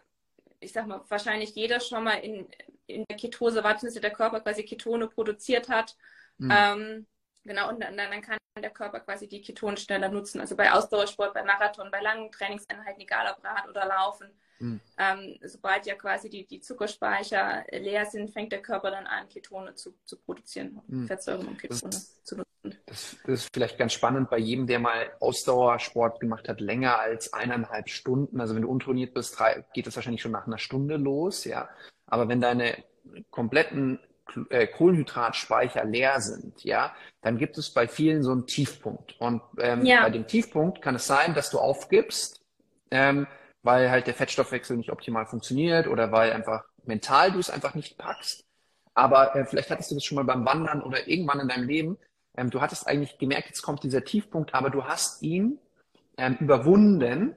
S3: ich sag mal, wahrscheinlich jeder schon mal in, in der Ketose war, dass der Körper quasi Ketone produziert hat. Mhm. Ähm, genau, und dann, dann, kann der Körper quasi die Ketone schneller nutzen. Also bei Ausdauersport, bei Marathon, bei langen Trainingseinheiten, egal ob Rad oder Laufen. Mhm. Ähm, sobald ja quasi die, die Zuckerspeicher leer sind, fängt der Körper dann an, Ketone zu, zu produzieren, mhm. Fettsäuren und Ketone
S2: das, zu nutzen. Das, das, ist vielleicht ganz spannend bei jedem, der mal Ausdauersport gemacht hat, länger als eineinhalb Stunden. Also wenn du untrainiert bist, geht das wahrscheinlich schon nach einer Stunde los, ja. Aber wenn deine kompletten äh, Kohlenhydratspeicher leer sind, ja, dann gibt es bei vielen so einen Tiefpunkt. Und ähm, ja. bei dem Tiefpunkt kann es sein, dass du aufgibst, ähm, weil halt der Fettstoffwechsel nicht optimal funktioniert oder weil einfach mental du es einfach nicht packst. Aber äh, vielleicht hattest du das schon mal beim Wandern oder irgendwann in deinem Leben. Ähm, du hattest eigentlich gemerkt, jetzt kommt dieser Tiefpunkt, aber du hast ihn ähm, überwunden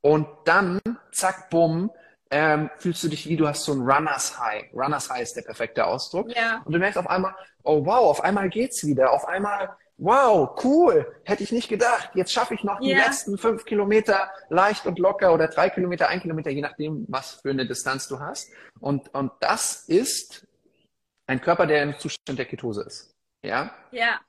S2: und dann, zack, bumm, ähm, fühlst du dich wie, du hast so ein Runners High. Runners High ist der perfekte Ausdruck. Ja. Und du merkst auf einmal, oh wow, auf einmal geht's wieder. Auf einmal wow, cool, hätte ich nicht gedacht. Jetzt schaffe ich noch die yeah. letzten fünf Kilometer leicht und locker oder drei Kilometer, ein Kilometer, je nachdem, was für eine Distanz du hast. Und, und das ist ein Körper, der im Zustand der Ketose ist. Ja?
S3: Ja.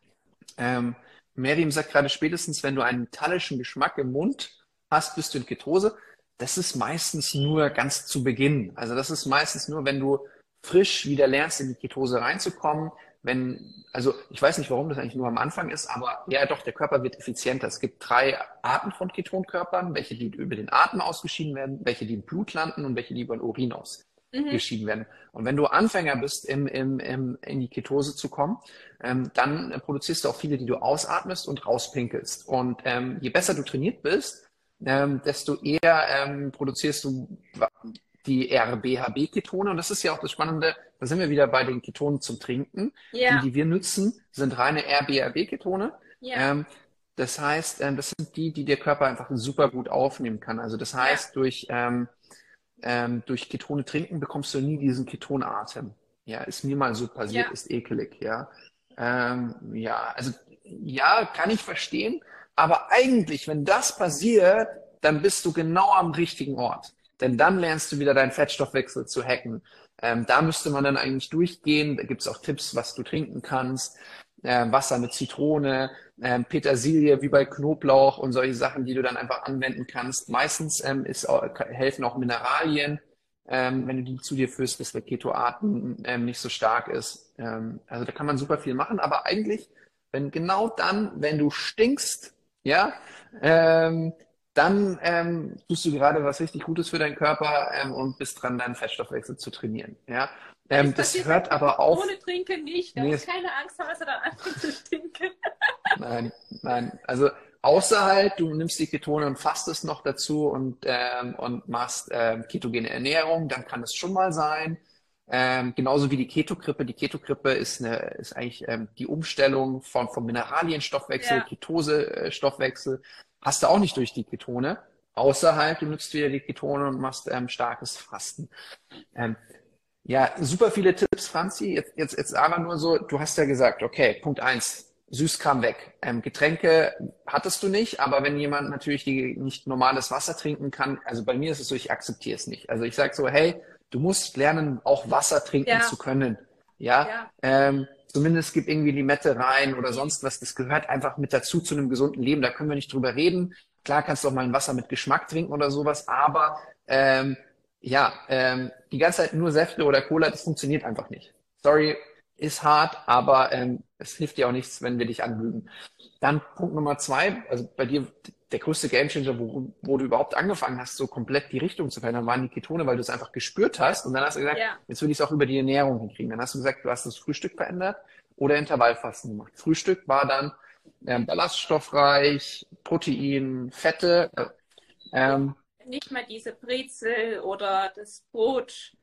S2: Ähm, Miriam sagt gerade spätestens, wenn du einen metallischen Geschmack im Mund hast, bist du in Ketose. Das ist meistens nur ganz zu Beginn. Also das ist meistens nur, wenn du frisch wieder lernst, in die Ketose reinzukommen, wenn, also ich weiß nicht, warum das eigentlich nur am Anfang ist, aber ja doch, der Körper wird effizienter. Es gibt drei Arten von Ketonkörpern, welche die über den Atem ausgeschieden werden, welche die im Blut landen und welche die über den Urin ausgeschieden mhm. werden. Und wenn du Anfänger bist, im, im, im, in die Ketose zu kommen, ähm, dann produzierst du auch viele, die du ausatmest und rauspinkelst. Und ähm, je besser du trainiert bist, ähm, desto eher ähm, produzierst du die RBHB-Ketone. Und das ist ja auch das Spannende, da sind wir wieder bei den Ketonen zum Trinken. Ja. Die, die wir nutzen, sind reine RBHB-Ketone. Ja. Ähm, das heißt, ähm, das sind die, die der Körper einfach super gut aufnehmen kann. Also das heißt, ja. durch, ähm, ähm, durch Ketone trinken bekommst du nie diesen Ketonatem. Ja, ist mir mal so passiert, ist ekelig, ja. Ähm, ja, also ja, kann ich verstehen. Aber eigentlich, wenn das passiert, dann bist du genau am richtigen Ort. Denn dann lernst du wieder deinen Fettstoffwechsel zu hacken. Ähm, da müsste man dann eigentlich durchgehen. Da gibt es auch Tipps, was du trinken kannst. Äh, Wasser mit Zitrone, äh, Petersilie wie bei Knoblauch und solche Sachen, die du dann einfach anwenden kannst. Meistens ähm, ist, helfen auch Mineralien, ähm, wenn du die zu dir führst, bis der Ketoatem ähm, nicht so stark ist. Ähm, also da kann man super viel machen, aber eigentlich, wenn genau dann, wenn du stinkst, ja, ähm, dann ähm, tust du gerade was richtig Gutes für deinen Körper ähm, und bist dran, deinen Fettstoffwechsel zu trainieren. Ja, ähm, das, das hört aber auf.
S3: Ohne Trinken nicht. Da nee, muss keine Angst haben, dass er dann anfängt zu stinken.
S2: nein, nein. Also außer halt, du nimmst die Ketone und fastest noch dazu und, ähm, und machst ähm, ketogene Ernährung, dann kann es schon mal sein. Ähm, genauso wie die Ketogrippe. Die Ketogrippe ist, eine, ist eigentlich ähm, die Umstellung von, vom Mineralienstoffwechsel, ja. Ketose-Stoffwechsel. Hast du auch nicht durch die Ketone. Außer halt, du nutzt wieder die Ketone und machst ähm, starkes Fasten. Ähm, ja, super viele Tipps, Franzi. Jetzt, jetzt, jetzt aber nur so, du hast ja gesagt, okay, Punkt eins, süß kam weg. Ähm, Getränke hattest du nicht, aber wenn jemand natürlich die nicht normales Wasser trinken kann, also bei mir ist es so, ich akzeptiere es nicht. Also ich sage so, hey, du musst lernen, auch Wasser trinken ja. zu können. Ja, ja. Ähm, zumindest gib irgendwie Limette rein oder sonst was. Das gehört einfach mit dazu zu einem gesunden Leben. Da können wir nicht drüber reden. Klar kannst du auch mal ein Wasser mit Geschmack trinken oder sowas, aber ähm, ja, ähm, die ganze Zeit nur Säfte oder Cola, das funktioniert einfach nicht. Sorry, ist hart, aber ähm, es hilft dir auch nichts, wenn wir dich anlügen. Dann Punkt Nummer zwei, also bei dir der größte Gamechanger, wo, wo du überhaupt angefangen hast, so komplett die Richtung zu verändern, waren die Ketone, weil du es einfach gespürt hast. Und dann hast du gesagt, ja. jetzt will ich es auch über die Ernährung hinkriegen. Dann hast du gesagt, du hast das Frühstück verändert oder Intervallfasten gemacht. Frühstück war dann ähm, ballaststoffreich, Protein, Fette. Äh,
S3: ähm, nicht mal diese Brezel oder das Brot,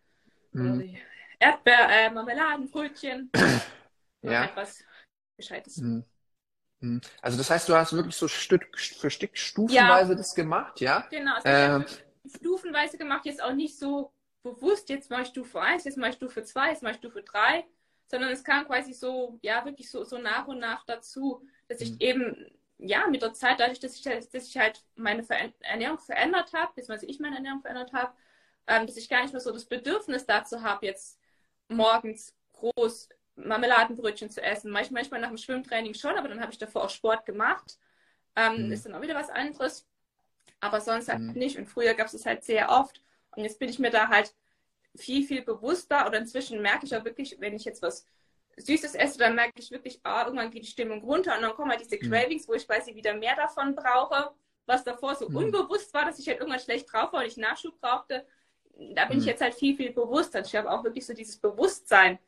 S3: mhm. Erdbeer, äh, Marmeladenbrötchen.
S2: ja. Etwas Gescheites. Mhm. Mhm. Also das heißt, du hast wirklich so Stück für Stück stufenweise ja. das gemacht, ja?
S3: Genau, also äh, stufenweise gemacht, jetzt auch nicht so bewusst, jetzt mache ich Stufe 1, jetzt mache ich Stufe 2, jetzt mache ich Stufe 3, sondern es kam quasi so, ja, wirklich so, so nach und nach dazu, dass ich mhm. eben ja, mit der Zeit, dadurch, dass ich, dass ich halt meine Ernährung verändert habe, beziehungsweise ich meine Ernährung verändert habe, ähm, dass ich gar nicht mehr so das Bedürfnis dazu habe, jetzt morgens groß Marmeladenbrötchen zu essen. Manchmal, manchmal nach dem Schwimmtraining schon, aber dann habe ich davor auch Sport gemacht. Ähm, mhm. Ist dann auch wieder was anderes. Aber sonst halt mhm. nicht. Und früher gab es es halt sehr oft. Und jetzt bin ich mir da halt viel, viel bewusster. Oder inzwischen merke ich auch wirklich, wenn ich jetzt was Süßes esse, dann merke ich wirklich, ah, irgendwann geht die Stimmung runter und dann kommen halt diese mhm. Cravings, wo ich quasi wieder mehr davon brauche, was davor so mhm. unbewusst war, dass ich halt irgendwann schlecht drauf war und ich Nachschub brauchte. Da bin mhm. ich jetzt halt viel, viel bewusster. Ich habe auch wirklich so dieses Bewusstsein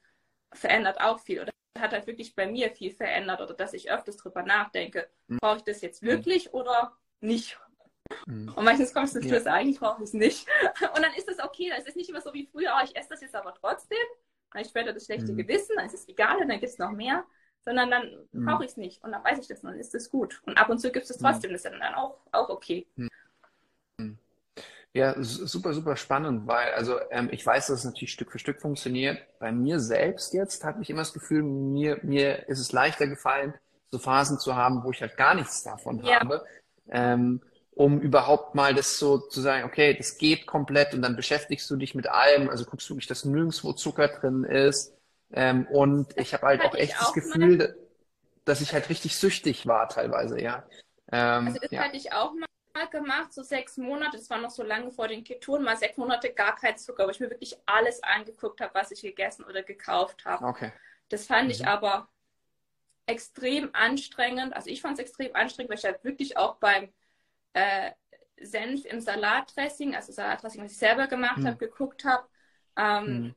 S3: verändert auch viel oder hat halt wirklich bei mir viel verändert oder dass ich öfters drüber nachdenke, mhm. brauche ich das jetzt wirklich mhm. oder nicht? Mhm. Und meistens kommst du zum Schluss, ja. eigentlich brauche ich es nicht. Und dann ist das okay, dann ist es nicht immer so wie früher, oh, ich esse das jetzt aber trotzdem, dann habe ich später das schlechte mhm. Gewissen, dann ist es egal und dann gibt es noch mehr, sondern dann mhm. brauche ich es nicht und dann weiß ich das und dann ist es gut. Und ab und zu gibt es mhm. trotzdem, mhm. das ist dann auch, auch okay.
S2: Ja, super, super spannend, weil also ähm, ich weiß, dass es natürlich Stück für Stück funktioniert. Bei mir selbst jetzt habe ich immer das Gefühl, mir, mir ist es leichter gefallen, so Phasen zu haben, wo ich halt gar nichts davon ja. habe. Ähm, um überhaupt mal das so zu sagen, okay, das geht komplett und dann beschäftigst du dich mit allem, also guckst du wirklich, dass nirgendwo Zucker drin ist. Ähm, und ich habe halt auch echt das Gefühl, dass ich halt richtig süchtig war teilweise, ja.
S3: Ähm, also das ja. hatte ich auch mal gemacht, so sechs Monate, das war noch so lange vor den Ketonen, mal sechs Monate gar kein Zucker, wo ich mir wirklich alles angeguckt habe, was ich gegessen oder gekauft habe.
S2: Okay.
S3: Das fand mhm. ich aber extrem anstrengend. Also ich fand es extrem anstrengend, weil ich halt wirklich auch beim äh, Senf im Salatdressing, also Salatdressing, was ich selber gemacht mhm. habe, geguckt habe. Ähm, mhm.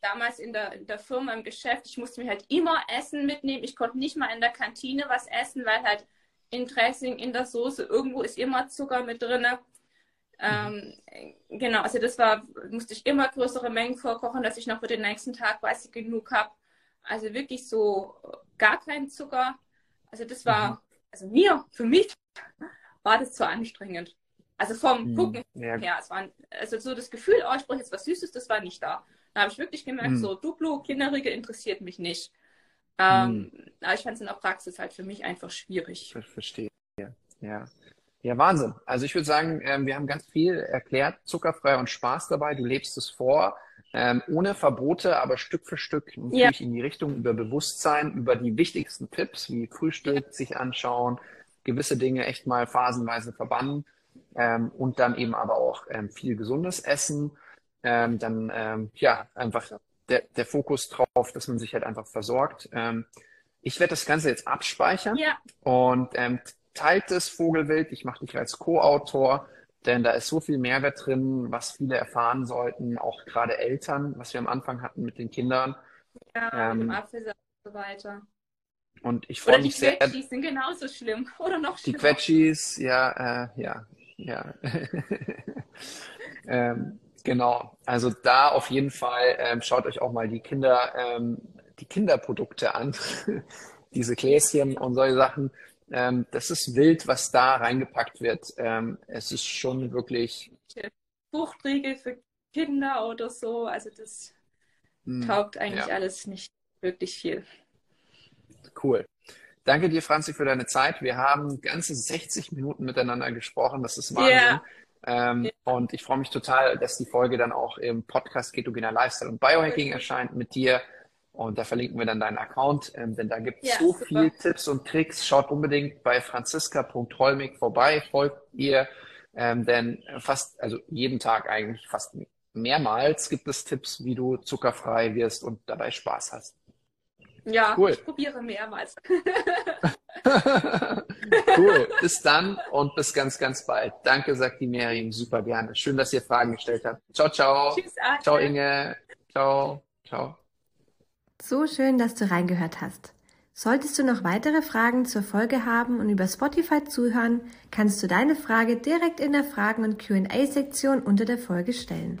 S3: Damals in der, in der Firma im Geschäft, ich musste mir halt immer Essen mitnehmen. Ich konnte nicht mal in der Kantine was essen, weil halt in Dressing, in der Soße, irgendwo ist immer Zucker mit drin. Ähm, mhm. Genau, also das war, musste ich immer größere Mengen vorkochen, dass ich noch für den nächsten Tag quasi genug habe. Also wirklich so gar kein Zucker. Also das war, mhm. also mir, für mich war das zu anstrengend. Also vom hm, Gucken ja. her, es war also so das Gefühl, oh, ich brauche jetzt was Süßes, das war nicht da. Da habe ich wirklich gemerkt, hm. so Duplo, Kinderriegel interessiert mich nicht. Ähm, hm. Aber ich fand es in der Praxis halt für mich einfach schwierig.
S2: Ich verstehe. Ja. Ja, Wahnsinn. Also ich würde sagen, ähm, wir haben ganz viel erklärt, zuckerfrei und Spaß dabei. Du lebst es vor, ähm, ohne Verbote, aber Stück für Stück natürlich ja. in die Richtung über Bewusstsein, über die wichtigsten Tipps wie Frühstück sich anschauen, gewisse Dinge echt mal phasenweise verbannen ähm, und dann eben aber auch ähm, viel gesundes Essen. Ähm, dann ähm, ja einfach der, der Fokus drauf, dass man sich halt einfach versorgt. Ähm, ich werde das Ganze jetzt abspeichern ja. und ähm, teilt das Vogelwild. Ich mache dich als Co-Autor, denn da ist so viel Mehrwert drin, was viele erfahren sollten, auch gerade Eltern, was wir am Anfang hatten mit den Kindern.
S3: Ja, ähm, Apfelsaft und so weiter.
S2: Und ich freue mich sehr.
S3: Die Quetschis sind genauso schlimm oder noch
S2: schlimmer. Die Quetschis, ja, äh, ja, ja. ähm, genau. Also da auf jeden Fall ähm, schaut euch auch mal die Kinder, ähm, die Kinderprodukte an, diese Gläschen und solche Sachen. Ähm, das ist wild, was da reingepackt wird. Ähm, es ist schon wirklich.
S3: Fruchtriegel für Kinder oder so. Also das hm, taugt eigentlich ja. alles nicht wirklich viel.
S2: Cool. Danke dir, Franzi, für deine Zeit. Wir haben ganze 60 Minuten miteinander gesprochen. Das ist Wahnsinn. Yeah. Ähm, yeah. Und ich freue mich total, dass die Folge dann auch im Podcast Ketogener Lifestyle und Biohacking erscheint mit dir. Und da verlinken wir dann deinen Account, ähm, denn da gibt es ja, so super. viel Tipps und Tricks. Schaut unbedingt bei franziska.holmig vorbei, folgt ihr, ähm, denn fast, also jeden Tag eigentlich fast mehrmals gibt es Tipps, wie du zuckerfrei wirst und dabei Spaß hast.
S3: Ja, cool. ich probiere mehrmals.
S2: cool. Bis dann und bis ganz, ganz bald. Danke, sagt die Miriam. Super gerne. Schön, dass ihr Fragen gestellt habt. Ciao, ciao. Tschüss, Arne. Ciao, Inge. Ciao. Ciao.
S1: So schön, dass du reingehört hast. Solltest du noch weitere Fragen zur Folge haben und über Spotify zuhören, kannst du deine Frage direkt in der Fragen- und QA-Sektion unter der Folge stellen.